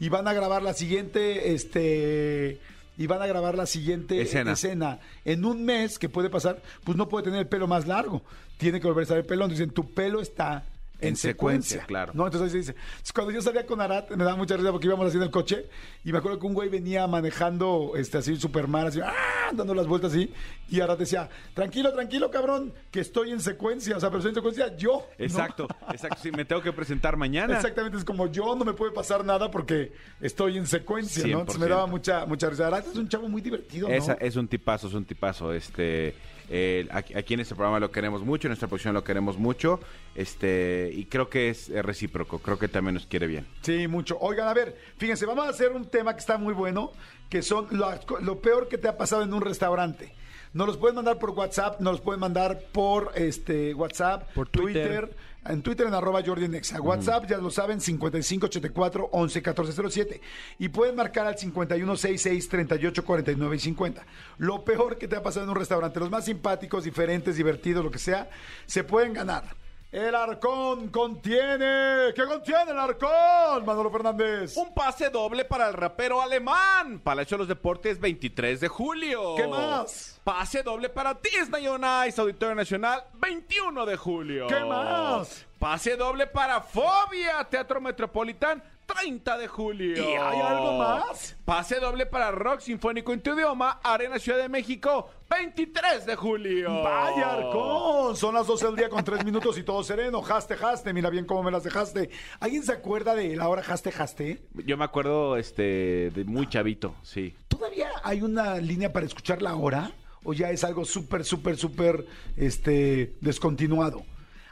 y van a grabar la siguiente, este, y van a grabar la siguiente Escena. escena en un mes, que puede pasar, pues no puede tener el pelo más largo. Tiene que volver a estar el pelón. Dicen, tu pelo está en, En secuencia. secuencia, claro. No, entonces ahí se dice. Cuando yo salía con Arat, me daba mucha risa porque íbamos así en el coche y me acuerdo que un güey venía manejando este así super mal, así, ¡ah! dando las vueltas así. Y Arat decía, tranquilo, tranquilo, cabrón, que estoy en secuencia. O sea, pero estoy en secuencia yo. ¿no? Exacto, exacto. Sí, me tengo que presentar mañana. Exactamente, es como yo no me puede pasar nada porque estoy en secuencia, ¿no? Entonces me 100%. daba mucha, mucha risa. Arat es un chavo muy divertido, ¿no? Esa, es un tipazo, es un tipazo. Este, eh, aquí, en este programa lo queremos mucho, en nuestra producción lo queremos mucho. Este, y creo que es recíproco, creo que también nos quiere bien. Sí, mucho. Oigan, a ver, fíjense, vamos a hacer un tema que está muy bueno, que son lo, peor que te ha pasado en un restaurante. Nos los pueden mandar por WhatsApp, nos los pueden mandar por este WhatsApp, Por Twitter. En Twitter en arroba Jordi en Exa. WhatsApp, ya lo saben, 5584 11 1407. Y pueden marcar al 5166 38 49 y 50. Lo peor que te ha pasado en un restaurante, los más simpáticos, diferentes, divertidos, lo que sea, se pueden ganar. El arcón contiene. ¿Qué contiene el arcón, Manolo Fernández? Un pase doble para el rapero alemán. Palacio de los Deportes, 23 de julio. ¿Qué más? Pase doble para Disney on Ice, Auditorio Nacional, 21 de julio. ¿Qué más? Pase doble para Fobia, Teatro Metropolitán, 30 de julio. ¿Y hay algo más? Pase doble para Rock Sinfónico en tu idioma, Arena Ciudad de México, 23 de julio. Vaya arcón, son las 12 del día con 3 minutos y todo sereno. Jaste, jaste, mira bien cómo me las dejaste. ¿Alguien se acuerda de la hora jaste, jaste? Yo me acuerdo este de muy chavito, sí. ¿Todavía hay una línea para escuchar la hora? ¿O ya es algo súper, súper, súper este, descontinuado?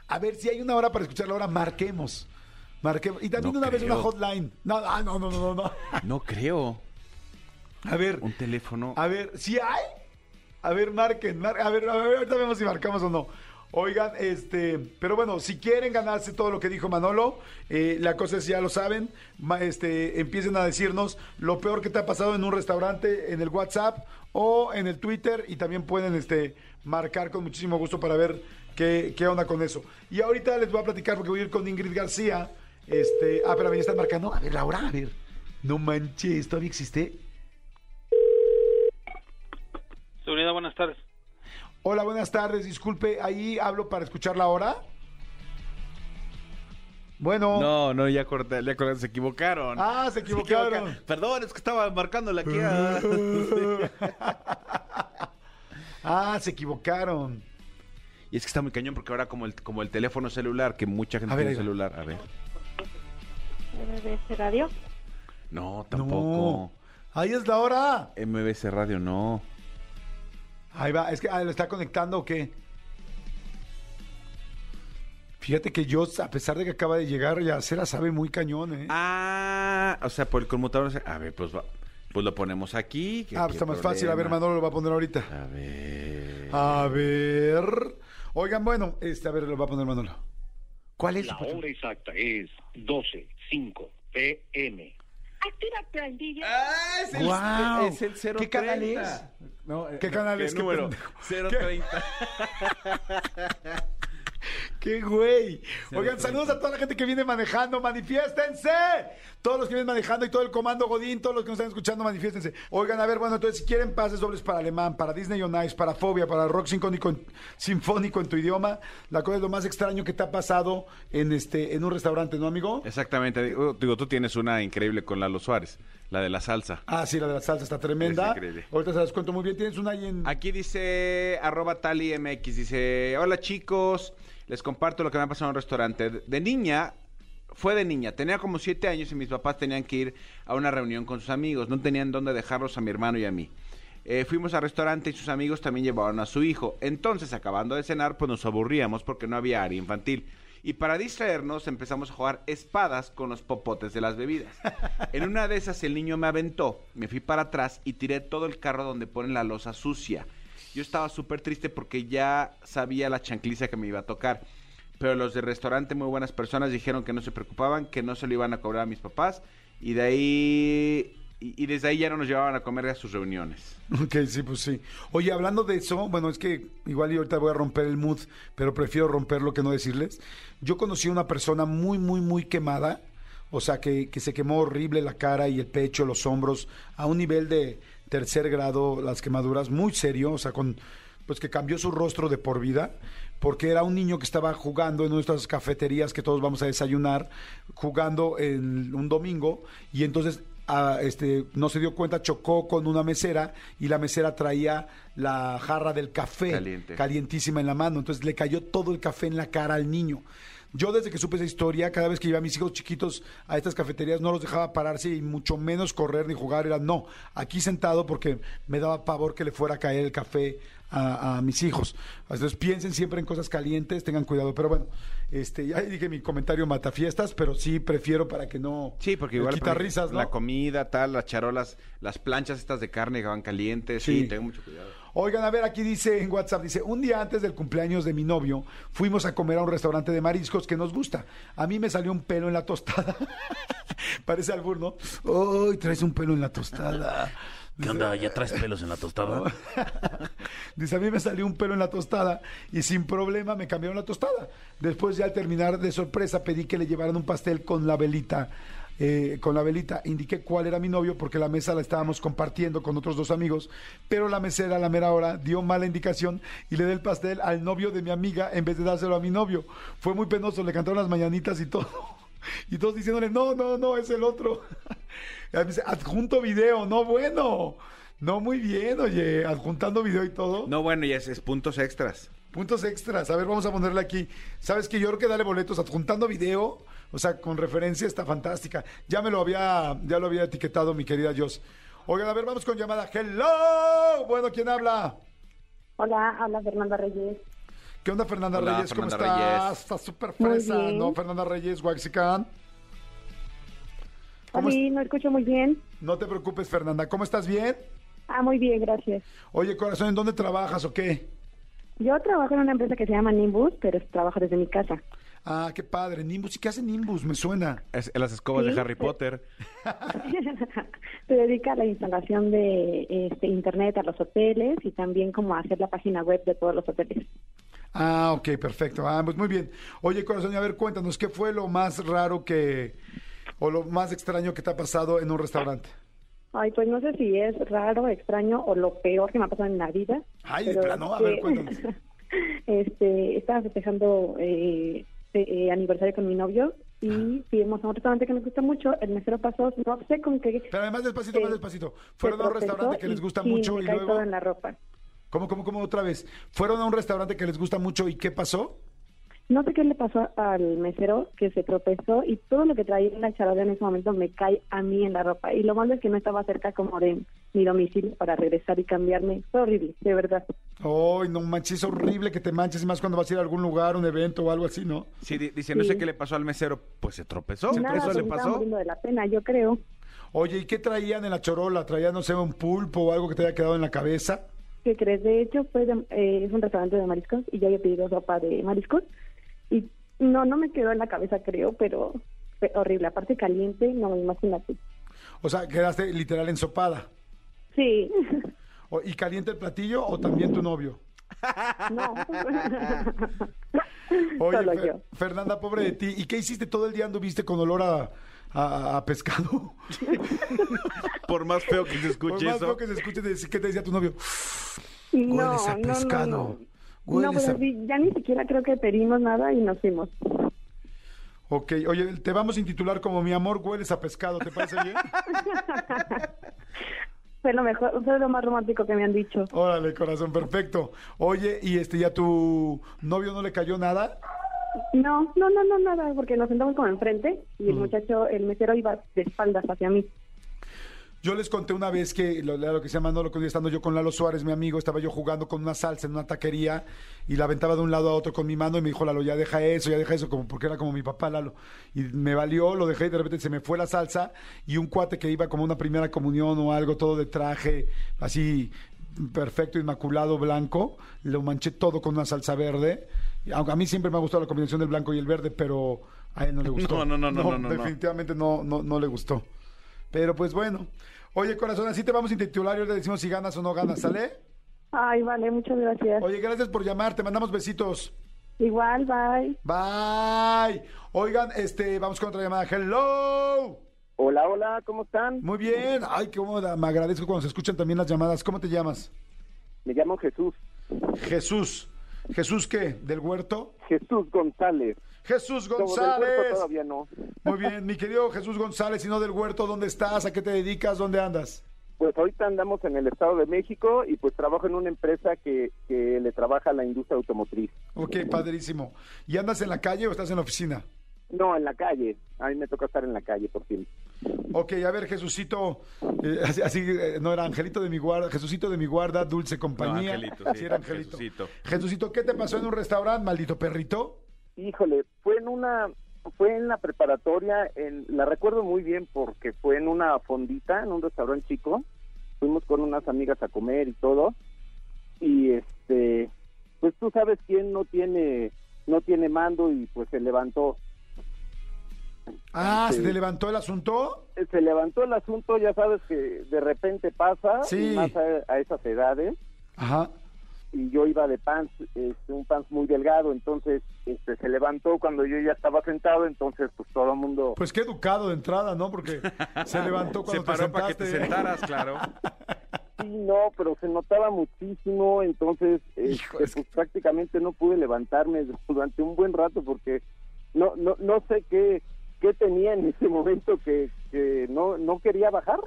A ver, si hay una hora para escuchar la hora, marquemos. Marquemos. Y también No una vez una hotline. No, ah, no, no, no, no, no. No creo. A ver, Un teléfono. a ver, si hay. A ver, marquen. mar- a ver, a ver, ahorita vemos si marcamos o no. Oigan, este, pero bueno, si quieren ganarse todo lo que dijo Manolo, eh, la cosa es, ya lo saben, este, empiecen a decirnos lo peor que te ha pasado en un restaurante, en el WhatsApp o en el Twitter, y también pueden este, marcar con muchísimo gusto para ver qué, qué onda con eso. Y ahorita les voy a platicar porque voy a ir con Ingrid García. Este, ah, pero me están marcando. A ver, Laura, a ver. No manches, ¿todavía existe? Seguridad, buenas tardes. Hola, buenas tardes. Disculpe, ahí hablo para escuchar la hora. Bueno. No, no, ya corté, ya corté, se equivocaron. Ah, se equivocaron. equivoca- Perdón, es que estaba marcándole aquí a... Ah, se equivocaron. Y es que está muy cañón porque ahora como el, como el teléfono celular, que mucha gente A ver, tiene celular. A ver. MBS Radio. No, No. tampoco. Ahí es la hora. MBC Radio, no. Ahí va. Es que ah, lo está conectando o qué. Fíjate que yo, a pesar de que acaba de llegar, ya se la sabe muy cañón, ¿eh? Ah, o sea, por el conmutador. A ver, pues, va- pues lo ponemos aquí. que Ah, aquí pues está más fácil. A ver. Manolo lo va a poner ahorita. A ver. A ver. Oigan, bueno, este, a ver, lo va a poner Manolo. ¿Cuál es? La hora exacta es 12.05 pm. Actívate al DJ. Ah, es el, es el 030. ¿Qué canal es? No, eh, ¿Qué canal ¿qué es? ¿Qué número? pendejo? 030. ¡Qué güey! Oigan, saludos a toda la gente que viene manejando, manifiéstense. Todos los que vienen manejando y todo el comando Godín, todos los que nos están escuchando, manifiéstense. Oigan, a ver, bueno, entonces si quieren pases dobles para alemán, para Disney on Ice, para Fobia, para rock sinfónico en, sinfónico en tu idioma, la cosa es lo más extraño que te ha pasado en este en un restaurante, ¿no, amigo? Exactamente. Digo, digo, tú tienes una increíble con Lalo Suárez, la de la salsa. Ah, sí, la de la salsa está tremenda. Es increíble. Ahorita se las cuento muy bien. Tienes una ahí en... Aquí dice arroba talimx, dice, hola chicos, les comparto lo que me ha pasado en un restaurante. De- niña, fue de niña, tenía como siete años y mis papás tenían que ir a una reunión con sus amigos, no tenían dónde dejarlos a mi hermano y a mí. Eh, fuimos al restaurante y sus amigos también llevaron a su hijo. Entonces, acabando de cenar, pues nos aburríamos porque no había área infantil. Y para distraernos empezamos a jugar espadas con los popotes de las bebidas. En una de esas el niño me aventó, me fui para atrás y tiré todo el carro donde ponen la losa sucia. Yo estaba súper triste porque ya sabía la chancliza que me iba a tocar. Pero los del restaurante, muy buenas personas, dijeron que no se preocupaban, que no se lo iban a cobrar a mis papás. Y de ahí... Y, desde ahí ya no nos llevaban a comer a sus reuniones. Ok, sí, pues sí. Oye, hablando de eso, bueno, es que igual y ahorita voy a romper el mood, pero prefiero romperlo que no decirles. Yo conocí a una persona muy, muy, muy quemada, o sea, que, que se quemó horrible la cara y el pecho, los hombros, a un nivel de tercer grado, las quemaduras, muy serio, o sea, con pues que cambió su rostro de por vida, porque era un niño que estaba jugando en nuestras cafeterías que todos vamos a desayunar, jugando en un domingo, y entonces ah, este, no se dio cuenta, chocó con una mesera y la mesera traía la jarra del café Caliente. calientísima en la mano, entonces le cayó todo el café en la cara al niño. Yo desde que supe esa historia, cada vez que iba a mis hijos chiquitos a estas cafeterías, no los dejaba pararse y mucho menos correr ni jugar. Era no, aquí sentado porque me daba pavor que le fuera a caer el café a, a mis hijos. Entonces piensen siempre en cosas calientes, tengan cuidado. Pero bueno, este, ya dije mi comentario matafiestas, pero sí prefiero para que no Sí, porque igual quita risas, ¿no? la comida, tal, las charolas, las planchas estas de carne que van calientes. Sí. Sí, tengo mucho cuidado. Oigan, a ver, aquí dice en WhatsApp, dice, un día antes del cumpleaños de mi novio, fuimos a comer a un restaurante de mariscos que nos gusta. A mí me salió un pelo en la tostada. Parece albur, ¿no? ¡Uy, traes un pelo en la tostada! ¿Qué onda? ¿Ya traes pelos en la tostada? Dice, a mí me salió un pelo en la tostada y sin problema me cambiaron la tostada. Después ya al terminar de sorpresa pedí que le llevaran un pastel con la velita. eh, con la velita indiqué cuál era mi novio porque la mesa la estábamos compartiendo con otros dos amigos, pero la mesera a la mera hora dio mala indicación y le di el pastel al novio de mi amiga en vez de dárselo a mi novio. Fue muy penoso, le cantaron las mañanitas y todo. Y todos diciéndole, no, no, no, es el otro. Dice, adjunto video, no, bueno. No, muy bien, oye, adjuntando video y todo. No, bueno, y es, es puntos extras. Puntos extras. A ver, vamos a ponerle aquí. ¿Sabes que Yo creo que dale boletos adjuntando video, o sea, con referencia está fantástica. Ya me lo había, ya lo había etiquetado mi querida Jos. Oigan, a ver, vamos con llamada. Hello. Bueno, ¿quién habla? Hola, habla Fernanda Reyes. ¿Qué onda, Fernanda Hola, Reyes? ¿Cómo Fernanda estás? Reyes. Estás súper fresa. ¿no? Fernanda Reyes, Waxican. ¿Cómo Sí, no escucho muy bien. No te preocupes, Fernanda. ¿Cómo estás? ¿Bien? Ah, muy bien, gracias. Oye, corazón, ¿en dónde trabajas o qué? Yo trabajo en una empresa que se llama Nimbus, pero trabajo desde mi casa. Ah, qué padre. Nimbus. ¿Y qué hace Nimbus? Me suena. Es, las escobas Sí, de Harry. Potter. Se dedica a la instalación de este, internet a los hoteles y también como a hacer la página web de todos los hoteles. Ah, ok, perfecto. Ah, pues muy bien. Oye, corazón, y a ver, cuéntanos, ¿qué fue lo más raro que, o lo más extraño que te ha pasado en un restaurante? Ay, pues no sé si es raro, extraño o lo peor que me ha pasado en la vida. Ay, de plano, a ver, que, cuéntanos. este, estaba festejando eh, eh, aniversario con mi novio y fuimos a un restaurante que nos gusta mucho. El mesero pasó, no sé con qué. Pero además despacito, más despacito. Fueron a un restaurante que les y- gusta y mucho me y cae luego... todo en la ropa. ¿Cómo, cómo, cómo otra vez? Fueron a un restaurante que les gusta mucho y ¿qué pasó? No sé qué le pasó al mesero que se tropezó y todo lo que traía en la charola en ese momento me cae a mí en la ropa. Y lo malo es que no estaba cerca como de mi domicilio para regresar y cambiarme. Fue horrible, de verdad. Ay, no manches, es horrible que te manches, más cuando vas a ir a algún lugar, un evento o algo así, ¿no? Sí, di- dice, no sé qué le pasó al mesero. Pues se tropezó. Nada, ¿Eso pues, le estaba pasó? de la pena, yo creo. Oye, ¿y qué traían en la chorola? ¿Traían, no sé, un pulpo o algo que te haya quedado en la cabeza? ¿Qué crees? De hecho, fue de- eh, es un restaurante de mariscos y yo había pedido sopa de mariscos no, no me quedó en la cabeza, creo, pero fue horrible. Aparte caliente, no, imagínate. O sea, quedaste literal ensopada. Sí, O- ¿Y caliente el platillo o también tu novio? no. Oye, Solo Fer- yo. Fernanda, pobre de ti. ¿Y qué hiciste todo el día? ¿Anduviste con olor a, a- a pescado? Por más feo que se Por escuche más eso. feo que se escuche, ¿qué te decía tu novio? No, Hueles a no, no, no. Pues a- ya ni siquiera creo que pedimos nada y nos fuimos. Ok, oye, te vamos a intitular como mi amor hueles a pescado, ¿te parece bien? Fue lo mejor, fue lo más romántico que me han dicho. Órale, corazón, perfecto. Oye, ¿y este ya tu novio no le cayó nada? No, no, no, no, nada, porque nos sentamos como enfrente y el muchacho, el mesero iba de espaldas hacia mí. Yo les conté una vez que lo, lo que se llama no lo que estando yo con Lalo Suárez, mi amigo, estaba yo jugando con una salsa en una taquería y la aventaba de un lado a otro con mi mano y me dijo Lalo, ya deja eso, ya deja eso, como porque era como mi papá Lalo. Y me valió, lo dejé y de repente se me fue la salsa y un cuate que iba como una primera comunión o algo, todo de traje, así perfecto, inmaculado, blanco, lo manché todo con una salsa verde. Aunque a mí siempre me ha gustado la combinación del blanco y el verde, pero a él no le gustó. No, no, no, no, no, no, no. Definitivamente no, no, no le gustó. Pero pues bueno. Oye, corazón, así te vamos a intitular y ahora le decimos si ganas o no ganas, ¿sale? Ay, vale, muchas gracias. Oye, gracias por llamar, te mandamos besitos. Igual, bye. Bye. Oigan, este, vamos con otra llamada. Hello. Hola, hola, ¿cómo están? Muy bien. Ay, qué cómoda. Me agradezco cuando se escuchan también las llamadas. ¿Cómo te llamas? Me llamo Jesús. Jesús. ¿Jesús qué? ¿Del huerto? Jesús González. Jesús del González. huerto todavía no. Muy bien, mi querido Jesús González, y no del huerto, ¿dónde estás? ¿A qué te dedicas? ¿Dónde andas? Pues ahorita andamos en el Estado de México y pues trabajo en una empresa que, que le trabaja a la industria automotriz. Ok, padrísimo. ¿Y andas en la calle o estás en la oficina? No, en la calle. A mí me toca estar en la calle por siempre. Ok, a ver, Jesucito, eh, así, así, eh, no era Angelito de mi guarda, Jesucito de mi guarda, dulce compañía. Angelito, sí, era Angelito. Jesucito. Jesucito, ¿qué te pasó en un restaurante, maldito perrito? Híjole, fue en una fue en la preparatoria, en, la recuerdo muy bien porque fue en una fondita, en un restaurante chico. Fuimos con unas amigas a comer y todo. Y este, pues tú sabes quién no tiene no tiene mando y pues se levantó. Ah, ¿se Sí. te levantó el asunto? Se levantó el asunto, ya sabes que de repente pasa, Sí. y más a, a esas edades. Ajá. Y yo iba de pants, este, un pants muy delgado, entonces este, se levantó cuando yo ya estaba sentado, entonces pues todo el mundo... Pues qué educado de entrada, ¿no? Porque se levantó cuando Se paró te para que te sentaras, claro. Sí, no, pero se notaba muchísimo, entonces este, pues, prácticamente no pude levantarme durante un buen rato porque no no no sé qué qué tenía en ese momento que, que no no quería bajar.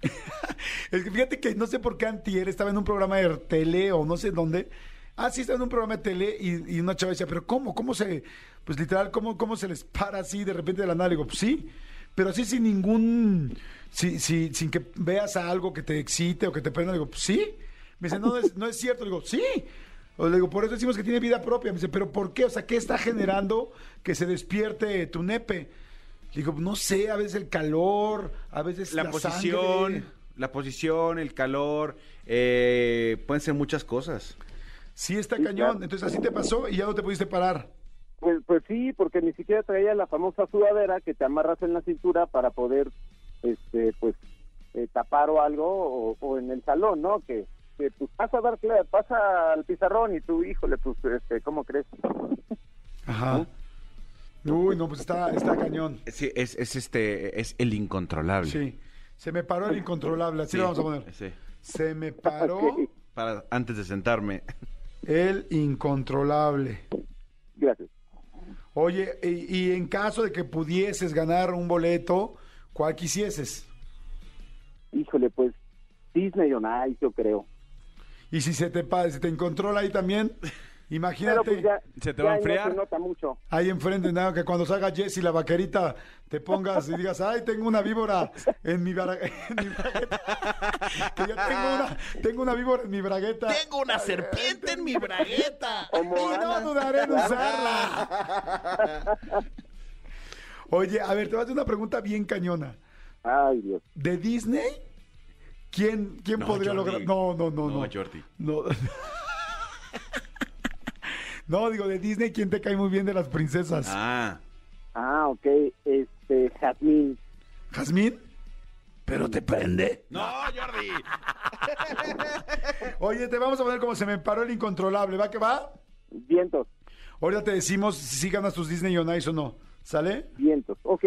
Es que fíjate que no sé por qué Antier estaba en un programa de tele o no sé dónde. Ah, sí, estaba en un programa de tele y, una chava decía, pero ¿cómo? ¿Cómo se, pues literal, cómo, cómo se les para así de repente de la nada? Le digo, pues sí, pero así sin ningún, si, si, sin que veas a algo que te excite o que te prenda. Le digo, pues sí. Me dice, no, es, no es cierto. Le digo, sí. O digo, por eso decimos que tiene vida propia. Me dice, pero ¿por qué? O sea, ¿qué está generando que se despierte tu nepe? Digo, no sé, a veces el calor, a veces La, la posición, sangre. la posición, el calor, eh, pueden ser muchas cosas. Sí, está cañón. Entonces así te pasó y ya no te pudiste parar. Pues pues sí, porque ni siquiera traía la famosa sudadera que te amarras en la cintura para poder este pues eh, tapar o algo o, o en el salón, ¿no? Que, que pues pasa a dar pasa al pizarrón y tú, híjole, pues este, ¿cómo crees? Ajá. Uy, no, pues está, está cañón. Sí, es, es este, es el incontrolable. Sí. Se me paró el incontrolable, así lo vamos a poner. Sí. Se me paró Para, antes de sentarme. el incontrolable. Gracias. Oye, y, y en caso de que pudieses ganar un boleto, ¿cuál quisieses? Híjole, pues Disney on Ice, yo creo. Y si se te, se te incontrola ahí también, imagínate. Pues ya, Se te va a no enfriar. se nota mucho. Ahí enfrente, nada, que cuando salga Jessy la vaquerita, te pongas y digas, ay, tengo una víbora en mi, bra- en mi bragueta. Que yo tengo una, tengo una víbora en mi bragueta. Tengo una serpiente en mi bragueta. Y no dudaré en usarla. Oye, a ver, te voy a hacer una pregunta bien cañona. Ay, Dios. ¿De Disney? ¿Quién, quién No, podría Jordi. lograr? No, no, no, no. No, Jordi. No. No, digo, de Disney, ¿quién te cae muy bien de las princesas? Ah, Ah, ok, este, Jazmín. ¿Jazmín? Pero te prende. no, Jordi. Oye, te vamos a poner como se me paró el incontrolable. ¿Va que va? Vientos, Ahorita te decimos si sí ganas tus Disney on Ice o no. ¿Sale? vientos, ok.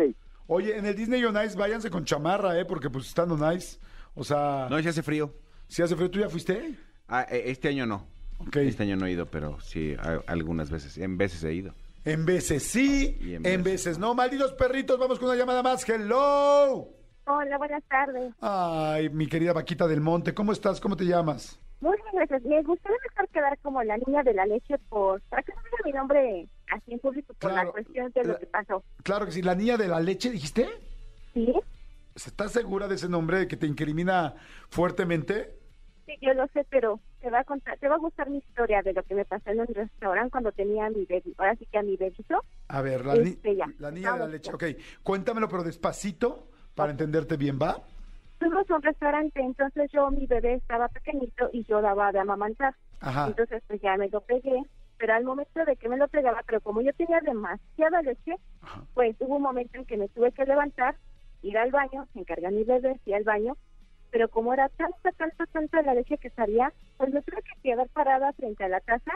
Oye, en el Disney on Ice váyanse con chamarra, ¿eh? Porque pues están on Ice. O sea, No, si hace frío. si hace frío, ¿tú ya fuiste? Ah, eh, este año no. Este año no he ido, pero sí, a- algunas veces. En veces he ido. En veces sí, Y en, en veces. veces no. Malditos perritos, vamos con una llamada más. ¡Hello! Hola, buenas tardes. Ay, mi querida Vaquita del Monte, ¿cómo estás? ¿Cómo te llamas? Muy bien, gracias. Me gustaría mejor quedar como la niña de la leche por... Para que no diga mi nombre así en público por Claro. la cuestión de La- lo que pasó. Claro que sí, la niña de la leche, ¿dijiste? ¿Sí? ¿Estás segura de ese nombre que te incrimina fuertemente? Sí, yo lo sé, pero te va a contar, te va a gustar mi historia de lo que me pasó en un restaurante cuando tenía a mi bebé. Ahora sí que a mi bebito. A ver, la, ni- Este, la niña de la leche. Ok, cuéntamelo, pero despacito para entenderte bien, ¿va? Fuimos a un restaurante, entonces yo, mi bebé estaba pequeñito y yo daba de amamantar. Ajá. Entonces, pues ya me lo pegué, pero al momento de que me lo pegaba, pero como yo tenía demasiada leche, Ajá. pues hubo un momento en que me tuve que levantar, ir al baño, se encarga mi bebé, fui al baño, pero como era tanta, tanta, tanta la leche que salía, pues me tuve que quedar parada frente a la taza,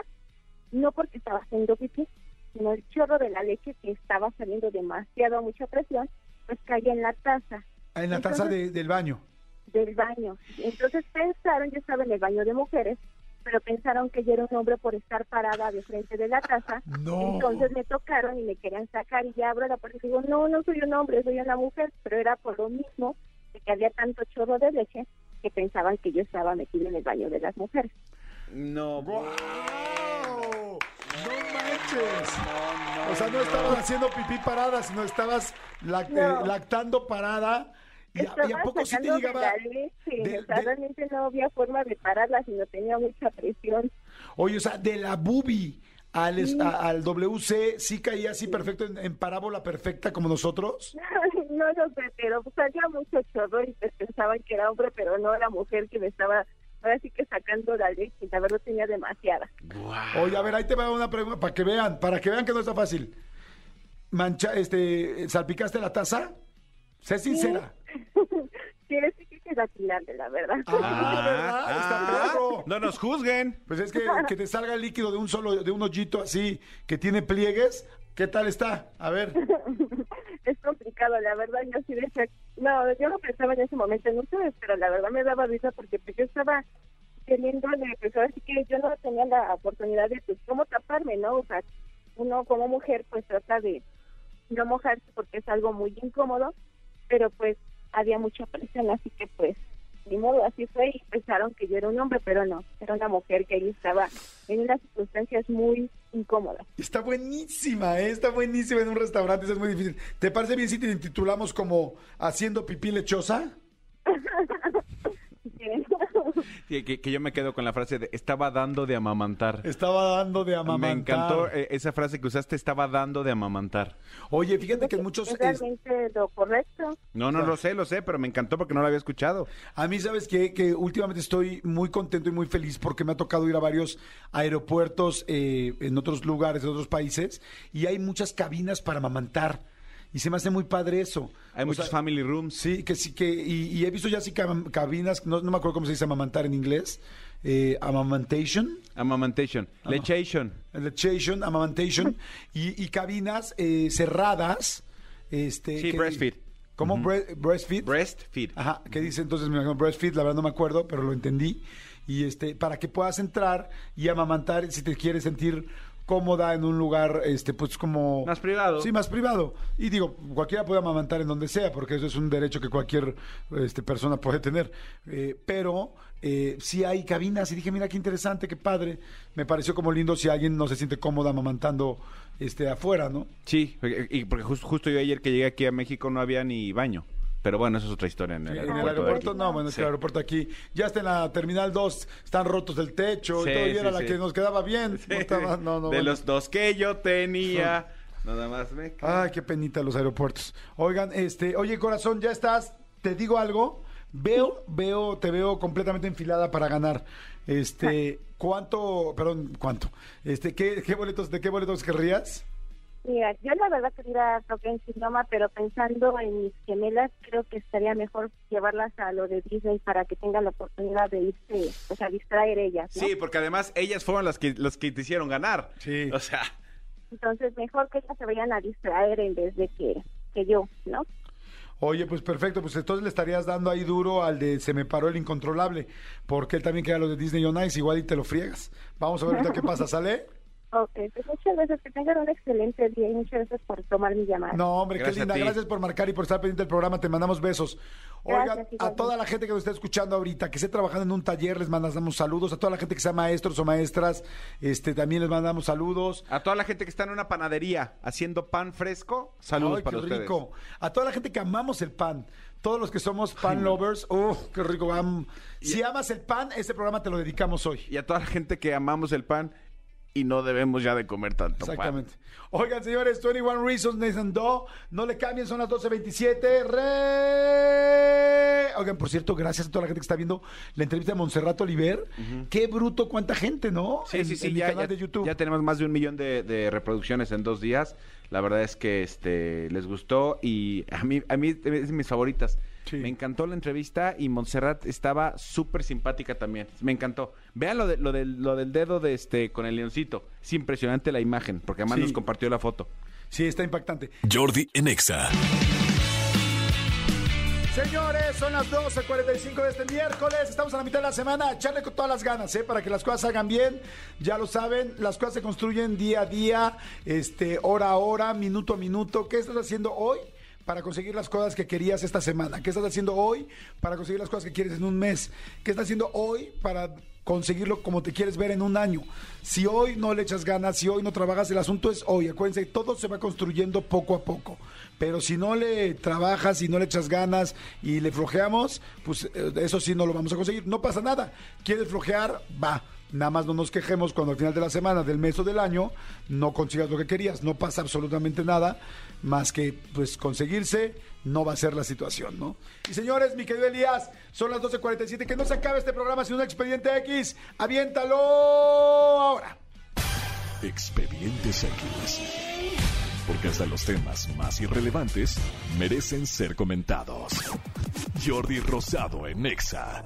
no porque estaba haciendo pipí, sino el chorro de la leche que estaba saliendo demasiado a mucha presión, pues caía en la taza Ah, En la taza Entonces- de- del baño. del baño. Entonces pensaron, yo estaba en el baño de mujeres, pero pensaron que yo era un hombre por estar parada de frente de la taza. No. Entonces me tocaron y me querían sacar y ya abro la puerta y digo, no, no soy un hombre, soy una mujer, pero era por lo mismo de que había tanto chorro de leche que pensaban que yo estaba metida en el baño de las mujeres. No, ¡Wow! ¡No manches! O sea, no estabas haciendo pipí parada, sino estabas lac- No. eh, lactando parada. ¿Y a, Estaba y a poco sí te llegaba? la leche, de- o sea, de- realmente no había forma de pararla, sino tenía mucha presión. Oye, o sea, de la bubi al, es- Sí. a- al WC, ¿sí caía así perfecto, en, en parábola perfecta como nosotros? no lo sé, pero pues, salía mucho chorro y pues, pensaban que era hombre, pero no era mujer que me estaba ahora sí que sacando la leche, la verdad tenía demasiada. Oye, a ver, ahí te va una pregunta para que vean, para que vean que no está fácil. Mancha, este, ¿salpicaste la taza? Sé sincera. Sí, sí que queda tirarle, la verdad. Ah, está perro. no nos juzguen. Pues es que, que te salga el líquido de un solo, de un hoyito así, que tiene pliegues, ¿qué tal está? A ver. es complicado, la verdad, yo sí decía, no, yo no pensaba en ese momento en ustedes, pero la verdad me daba risa porque pues yo estaba teniendo, pues ahora sí que yo no tenía la oportunidad de, pues, cómo taparme, ¿no? O sea, uno como mujer, pues trata de no mojarse porque es algo muy incómodo, pero pues había mucha presión, así que pues, ni modo, así fue y pensaron que yo era un hombre, pero no, era una mujer que ahí estaba en unas circunstancias muy incómodas. Está buenísima, ¿eh? está buenísima en un restaurante, eso es muy difícil. ¿Te parece bien si te titulamos como Haciendo pipí lechosa? Que, que- que yo me quedo con la frase de estaba dando de amamantar. Estaba dando de amamantar. Me encantó eh, esa frase que usaste, estaba dando de amamantar. Oye, fíjate que en muchos... Es realmente lo correcto. No, no lo sé, lo sé, pero me encantó porque no lo había escuchado. A mí, ¿sabes qué? Que últimamente estoy muy contento y muy feliz porque me ha tocado ir a varios aeropuertos eh, en otros lugares, en otros países, y hay muchas cabinas para amamantar. Y se me hace muy padre eso. Hay O muchos sea, family rooms. Sí, que sí, que. Y, y he visto ya sí cab- cabinas, no, no me acuerdo cómo se dice amamantar en inglés. Eh, amamantation. Amamantation. Lechation. Lechation, amamantation. y, y cabinas eh, cerradas. Este, Sí, que- breastfeed. ¿Cómo? Ujú. Bre- breastfeed. Breastfeed. Ajá, ¿qué dice entonces? Me imagino breastfeed, la verdad no me acuerdo, pero lo entendí. Y este, para que puedas entrar y amamantar si te quieres sentir cómoda en un lugar, este, pues como... Más privado. Sí, más privado. Y digo, cualquiera puede amamantar en donde sea, porque eso es un derecho que cualquier este, persona puede tener. Eh, pero eh, sí hay cabinas y dije, mira qué interesante, qué padre. Me pareció como lindo si alguien no se siente cómoda amamantando este, afuera, ¿no? Sí, y porque jus- justo yo ayer que llegué aquí a México no había ni baño. Pero bueno, eso es otra historia en el En el aeropuerto. aeropuerto no, bueno, es que el aeropuerto aquí ya está en la terminal 2, están rotos el techo Sí, y todo, y era la que nos quedaba bien. No estaba- no, no, de bueno. los dos que yo tenía, nada más me... Ay, qué penita los aeropuertos. Oigan, este, oye, corazón, ya estás, te digo algo, veo, veo, te veo completamente enfilada para ganar. Este, ¿cuánto, perdón, cuánto? Este, ¿qué, qué boletos, de qué boletos querrías? Mira, yo la verdad quería tocar en Sinoma, pero pensando en mis gemelas, creo que estaría mejor llevarlas a lo de Disney para que tengan la oportunidad de irse, o sea, distraer ellas, ¿no? Sí, porque además ellas fueron las que, los que te hicieron ganar. Sí. O sea, Entonces, mejor que ellas se vayan a distraer en vez de que, que yo, ¿no? Oye, pues perfecto, pues entonces le estarías dando ahí duro al de Se me paró el incontrolable, porque él también queda lo de Disney on Ice, igual y te lo friegas. Vamos a ver ahorita qué pasa, ¿sale? Ok, pues muchas gracias, que tengan un excelente día y muchas gracias por tomar mi llamada. No, hombre, Gracias qué linda. Gracias por marcar y por estar pendiente del programa. Te mandamos besos. Oigan, Gracias, a toda la gente que nos está escuchando ahorita, que esté trabajando en un taller, les mandamos saludos. A toda la gente que sea maestros o maestras, este, también les mandamos saludos. a toda la gente que está en una panadería haciendo pan fresco, saludos Ay, para qué ustedes. rico. A toda la gente que amamos el pan. Todos los que somos pan lovers, ¡uh, qué rico! Am- si amas el pan, este programa te lo dedicamos hoy. Y a toda la gente que amamos el pan y no debemos ya de comer tanto Exactamente. Oigan, señores, 21 Reasons, Nathan Doe. No le cambien, son las 12.27. Re... Oigan, por cierto, gracias a toda la gente que está viendo la entrevista de Montserrat Oliver. Qué bruto, cuánta gente, ¿no? Sí, En- sí, sí, en mi ya, canal ya- de YouTube. ya tenemos más de un millón de, de reproducciones en dos días. La verdad es que este les gustó y a mí, a mí es de mis favoritas. Sí. Me encantó la entrevista y Montserrat estaba súper simpática también. Me encantó. Vean lo, de, lo, del, lo del dedo de este con el leoncito. Es impresionante la imagen, porque además Sí. nos compartió la foto. Sí, está impactante. Jordi en Exa. Señores, son las 12.45 de este miércoles. Estamos a la mitad de la semana. Echarle con todas las ganas, ¿eh? Para que las cosas salgan bien. Ya lo saben, las cosas se construyen día a día, este, hora a hora, minuto a minuto. ¿Qué estás haciendo hoy? Para conseguir las cosas que querías esta semana. ¿Qué estás haciendo hoy para conseguir las cosas que quieres en un mes? ¿Qué estás haciendo hoy para conseguirlo como te quieres ver en un año? Si hoy no le echas ganas, si hoy no trabajas, el asunto es hoy. Acuérdense, todo se va construyendo poco a poco. Pero si no le trabajas, si no le echas ganas y le flojeamos, pues eh, eso sí no lo vamos a conseguir. No pasa nada. ¿Quieres flojear? Va. Nada más no nos quejemos cuando al final de la semana, del mes o del año, no consigas lo que querías. No pasa absolutamente nada más que pues conseguirse no va a ser la situación, ¿no? Y señores, mi querido Elías, son las 12.47, que no se acabe este programa sin un expediente X. Aviéntalo ahora. Expedientes X. Porque hasta los temas más irrelevantes merecen ser comentados. Jordi Rosado en Exa.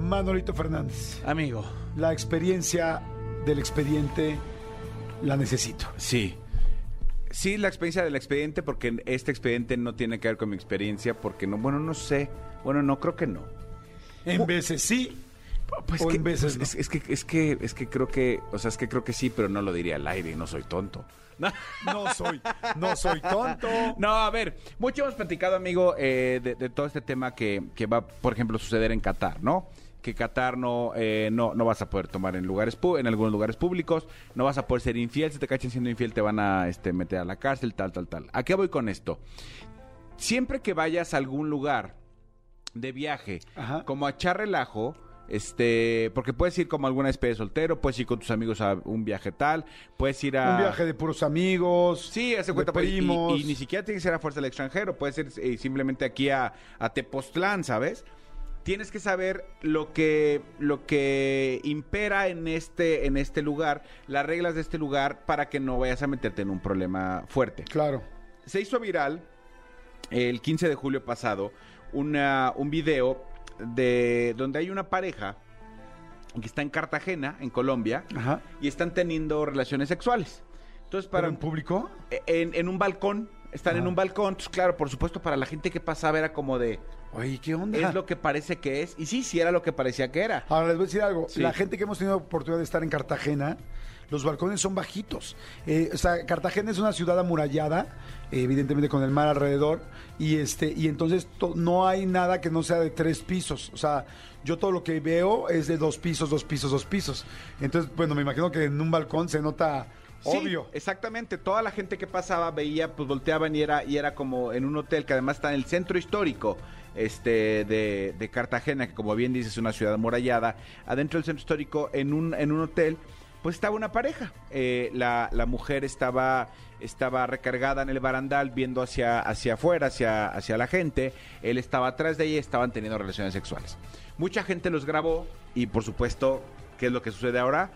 Manolito Fernández, Amigo. la experiencia del expediente la necesito. Sí. Sí, la experiencia del expediente, porque este expediente no tiene que ver con mi experiencia, porque no, bueno, no sé. Bueno, no, creo que no. En veces sí, Pues o que- en veces no. es, es que, es que, es que creo que, o sea, es que creo que sí, pero no lo diría al aire no soy tonto. No soy, no soy tonto. No, a ver, mucho hemos platicado, amigo, eh, de, de todo este tema que, que va, por ejemplo, a suceder en Qatar, ¿no? Que Qatar no, eh, no, no vas a poder tomar en lugares en algunos lugares públicos, no vas a poder ser infiel, si te cachan siendo infiel te van a este, meter a la cárcel, tal, tal, tal. ¿A qué voy con esto? Siempre que vayas a algún lugar de viaje, Ajá. como a echar relajo, este, porque puedes ir como alguna especie de soltero, puedes ir con tus amigos a un viaje tal, puedes ir a Un viaje de puros amigos. Sí, hace cuenta, pues, y- ni siquiera tiene que ser a fuerza del extranjero, puede ser eh, simplemente aquí a, a Tepoztlán, ¿sabes? Tienes que saber lo que, lo que impera en este, en este lugar, las reglas de este lugar, para que no vayas a meterte en un problema fuerte. Claro. Se hizo viral el 15 de julio pasado una, un video de donde hay una pareja que está en Cartagena, en Colombia, Ajá. y están teniendo relaciones sexuales. Entonces, para ¿Pero en público? en, en un balcón, están en un balcón, entonces claro, por supuesto para la gente que pasaba era como de, Oye, ¿qué onda? es lo que parece que es, y sí, sí era lo que parecía que era. Ahora les voy a decir algo. Sí. La gente que hemos tenido oportunidad de estar en Cartagena, los balcones son bajitos. Eh, o sea, Cartagena es una ciudad amurallada, eh, evidentemente con el mar alrededor, y este, y entonces to- no hay nada que no sea de tres pisos. O sea, yo todo lo que veo es de dos pisos, dos pisos, dos pisos. Entonces, bueno, me imagino que en un balcón se nota Sí, obvio. exactamente, toda la gente que pasaba veía, pues volteaban y era, y era como en un hotel que además está en el centro histórico este de, de Cartagena, que como bien dices es una ciudad amurallada, adentro del centro histórico, en un, en un hotel, pues estaba una pareja. Eh, la, la mujer estaba, estaba recargada en el barandal viendo hacia, hacia afuera, hacia, hacia la gente. Él estaba atrás de ella y estaban teniendo relaciones sexuales. Mucha gente los grabó y por supuesto, ¿qué es lo que sucede ahora?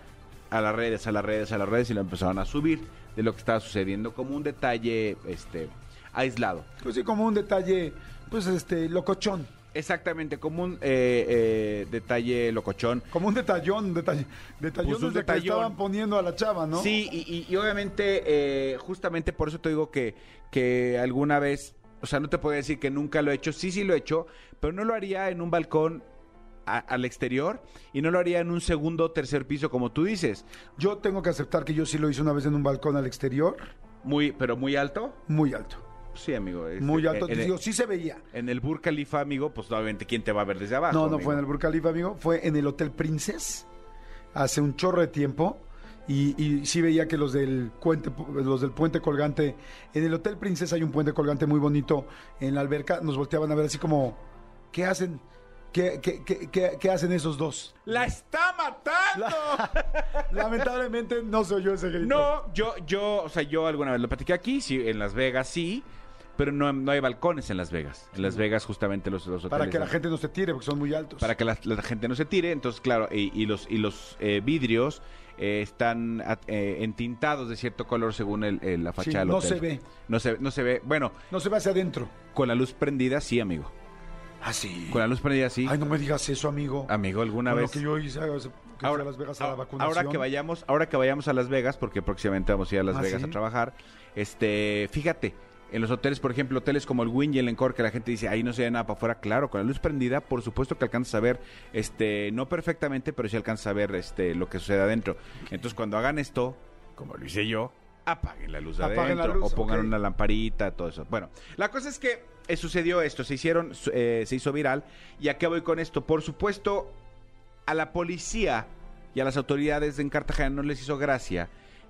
A las redes, a las redes, a las redes y lo empezaron a subir de lo que estaba sucediendo como un detalle este, aislado. Pues sí, como un detalle, pues este, locochón. Exactamente, como un eh, eh, detalle locochón. Como un detallón, detalle, detallón Pues un desde que detallón. estaban poniendo a la chava, ¿no? Sí, y, y- y obviamente, eh, justamente por eso te digo que, que alguna vez, o sea, no te puedo decir que nunca lo he hecho, sí, sí lo he hecho, pero no lo haría en un balcón a- al exterior y no lo haría en un segundo o tercer piso, como tú dices. Yo tengo que aceptar que yo sí lo hice una vez en un balcón al exterior, Muy, pero muy alto. muy alto. Sí, amigo. este, Muy alto. Te digo, sí se veía. en el Burj Khalifa, amigo, pues obviamente, ¿quién te va a ver desde abajo? No, no amigo? fue en el Burj Khalifa, amigo. Fue en el Hotel Princess hace un chorro de tiempo. Y, y sí veía que los del, puente, los del puente colgante, en el Hotel Princess hay un puente colgante muy bonito en la alberca, nos volteaban a ver así como, ¿qué hacen? ¿Qué, qué, qué, qué- qué hacen esos dos? ¡La está matando! Lamentablemente no soy yo ese grito. No, yo, yo, o sea, yo alguna vez lo platiqué aquí, sí, en Las Vegas sí, pero no, no hay balcones en Las Vegas. En Las Vegas justamente los, los hoteles... Para que la ¿no? gente no se tire, porque son muy altos. Para que la, la gente no se tire, entonces claro, y, y los, y los eh, vidrios eh, están eh, entintados de cierto color según el, el- la Sí, fachada del no hotel. se ve. No se, no se ve, bueno, No se ve hacia adentro. con la luz prendida sí, amigo. Ah, sí. Con la luz prendida sí. Ay, no me digas eso, amigo. Amigo, alguna Con vez... Lo que yo hice, que fui a Las Vegas a la ahora- vacunación. Ahora que vayamos, ahora que vayamos a Las Vegas, porque próximamente vamos a ir a Las Ah, Vegas ¿sí? a trabajar, este, fíjate, En los hoteles, por ejemplo, hoteles como el Wynn y el Encore, que la gente dice, ahí no se ve nada para afuera. Claro, con la luz prendida, por supuesto que alcanzas a ver, este, no perfectamente, pero sí alcanzas a ver este, lo que sucede adentro. Entonces, cuando hagan esto, como lo hice yo, apaguen la luz de Apaguen la adentro luz, o pongan una lamparita, todo eso. Bueno, la cosa es que eh, sucedió esto, se hicieron, eh, se hizo viral. ¿Y a qué voy con esto? Por supuesto, a la policía y a las autoridades en Cartagena no les hizo gracia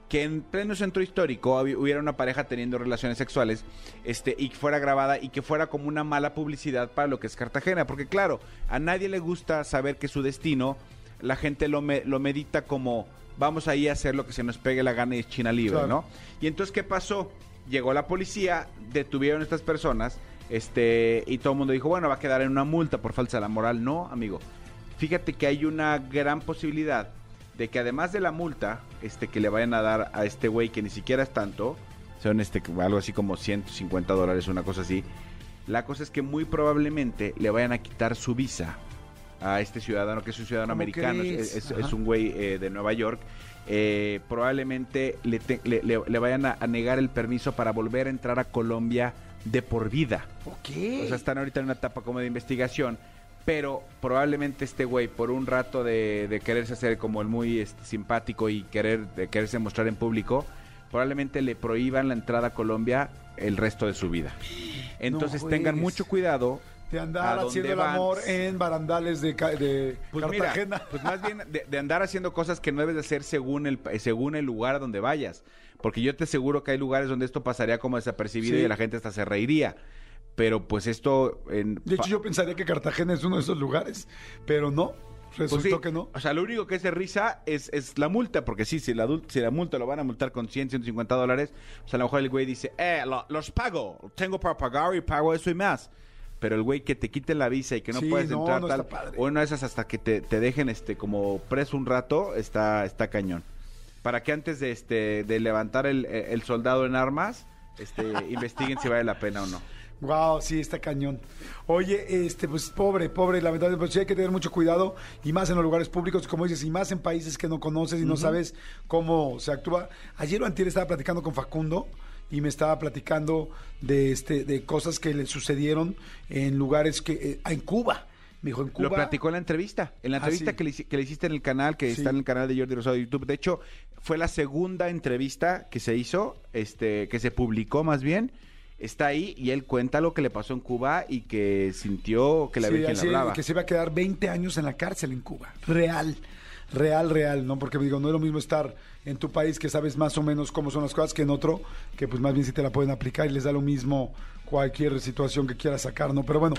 que en pleno centro histórico hubi- hubiera una pareja teniendo relaciones sexuales este y que fuera grabada y que fuera como una mala publicidad para lo que es Cartagena, porque claro, a nadie le gusta saber que su destino la gente lo, me- lo medita como vamos ahí a hacer lo que se nos pegue la gana y es China libre, Claro. ¿no? Y entonces ¿qué pasó? Llegó la policía, detuvieron a estas personas, este y todo el mundo dijo, bueno, va a quedar en una multa por falsa la moral, no, amigo. Fíjate que hay una gran posibilidad de que además de la multa este que le vayan a dar a este güey que ni siquiera es tanto, son este algo así como 150 dólares, una cosa así. La cosa es que muy probablemente le vayan a quitar su visa a este ciudadano que es un ciudadano ¿Cómo americano, es, un güey eh, de Nueva York. Eh, probablemente le, te- le- le- le vayan a, a negar el permiso para volver a entrar a Colombia de por vida. O sea, están ahorita en una etapa como de investigación, pero probablemente este güey, por un rato de, de quererse hacer como el muy este, simpático y querer de quererse mostrar en público, probablemente le prohíban la entrada a Colombia el resto de su vida. Entonces No tengan mucho cuidado. De andar haciendo el van. amor en barandales de, Pues mira, Cartagena. pues más bien de, de andar haciendo cosas que no debes de hacer según el, según el lugar a donde vayas. Porque yo te aseguro que hay lugares donde esto pasaría como desapercibido Sí. y la gente hasta se reiría. Pero pues esto... En, De hecho, yo pensaría que Cartagena es uno de esos lugares, pero no, resultó Pues sí, que no. O sea, lo único que es de risa es, es la multa, porque sí, si la, adul- si la multa lo van a multar con 100, 150 dólares, pues a lo mejor el güey dice, eh, lo- los pago, tengo para pagar y pago eso y más. Pero el güey que te quite la visa y que no Sí, puedes no, entrar no tal, o una de esas hasta que te, te dejen este como preso un rato, está, está cañón. Para que antes de este de levantar el, el soldado en armas, este, investiguen si vale la pena o no. Wow, sí, está cañón. Oye, este, pues pobre, pobre, lamentablemente, pues sí hay que tener mucho cuidado y más en los lugares públicos, como dices, y más en países que no conoces y no sabes cómo se actúa. Ayer o antier estaba platicando con Facundo y me estaba platicando de este, de cosas que le sucedieron en lugares que, eh, en Cuba. Me dijo, en Cuba. Lo platicó en la entrevista. En la Ah, entrevista sí. que, le, hici- que le hiciste en el canal, que Sí. está en el canal de Jordi Rosado de YouTube. De hecho, fue la segunda entrevista que se hizo, este, que se publicó más bien. Está ahí y él cuenta lo que le pasó en Cuba y que sintió que la Sí, Virgen le hablaba. que se iba a quedar 20 años en la cárcel en Cuba. Real. Real, real, ¿no? Porque digo, no es lo mismo estar en tu país que sabes más o menos cómo son las cosas que en otro, que pues más bien sí te la pueden aplicar y les da lo mismo cualquier situación que quieras sacar, ¿no? Pero bueno.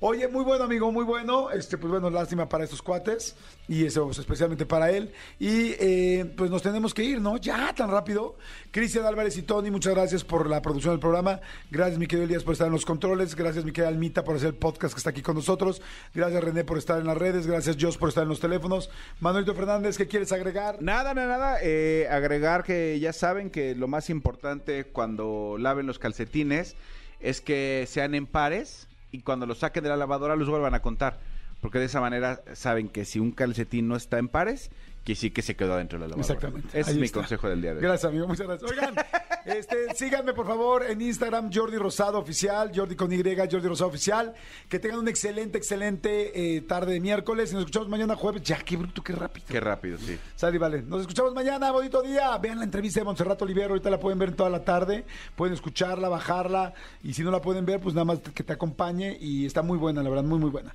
Oye, muy bueno, amigo, muy bueno. Este, pues bueno, lástima para estos cuates y eso pues, especialmente para él. Y eh, pues nos tenemos que ir, ¿no? Ya, tan rápido. Cristian Álvarez y Tony, muchas gracias por la producción del programa. Gracias, mi querido Elías, por estar en los controles. Gracias, mi querida Almita, por hacer el podcast que está aquí con nosotros. Gracias, René, por estar en las redes. Gracias, Jos, por estar en los teléfonos. Manuelito Fernández, ¿qué quieres agregar? Nada, nada, nada. eh, agregar que ya saben que lo más importante cuando laven los calcetines es que sean en pares y cuando los saquen de la lavadora los vuelvan a contar. Porque de esa manera saben que si un calcetín no está en pares, que sí que se quedó dentro de la lavadora. Exactamente. Ahí es mi está. consejo del día de hoy. Gracias, amigo. Muchas gracias. Oigan, este, síganme por favor en Instagram, Jordi Rosado Oficial, Jordi con Y, Jordi Rosado Oficial. Que tengan una excelente, excelente eh, tarde de miércoles. Y nos escuchamos mañana jueves. Ya, qué bruto, qué rápido. Qué rápido, sí. Sale, y vale. Nos escuchamos mañana, bonito día. Vean la entrevista de Montserrat Olivero, ahorita la pueden ver toda la tarde. Pueden escucharla, bajarla. Y si no la pueden ver, pues nada más que te acompañe. Y está muy buena, la verdad, muy, muy buena.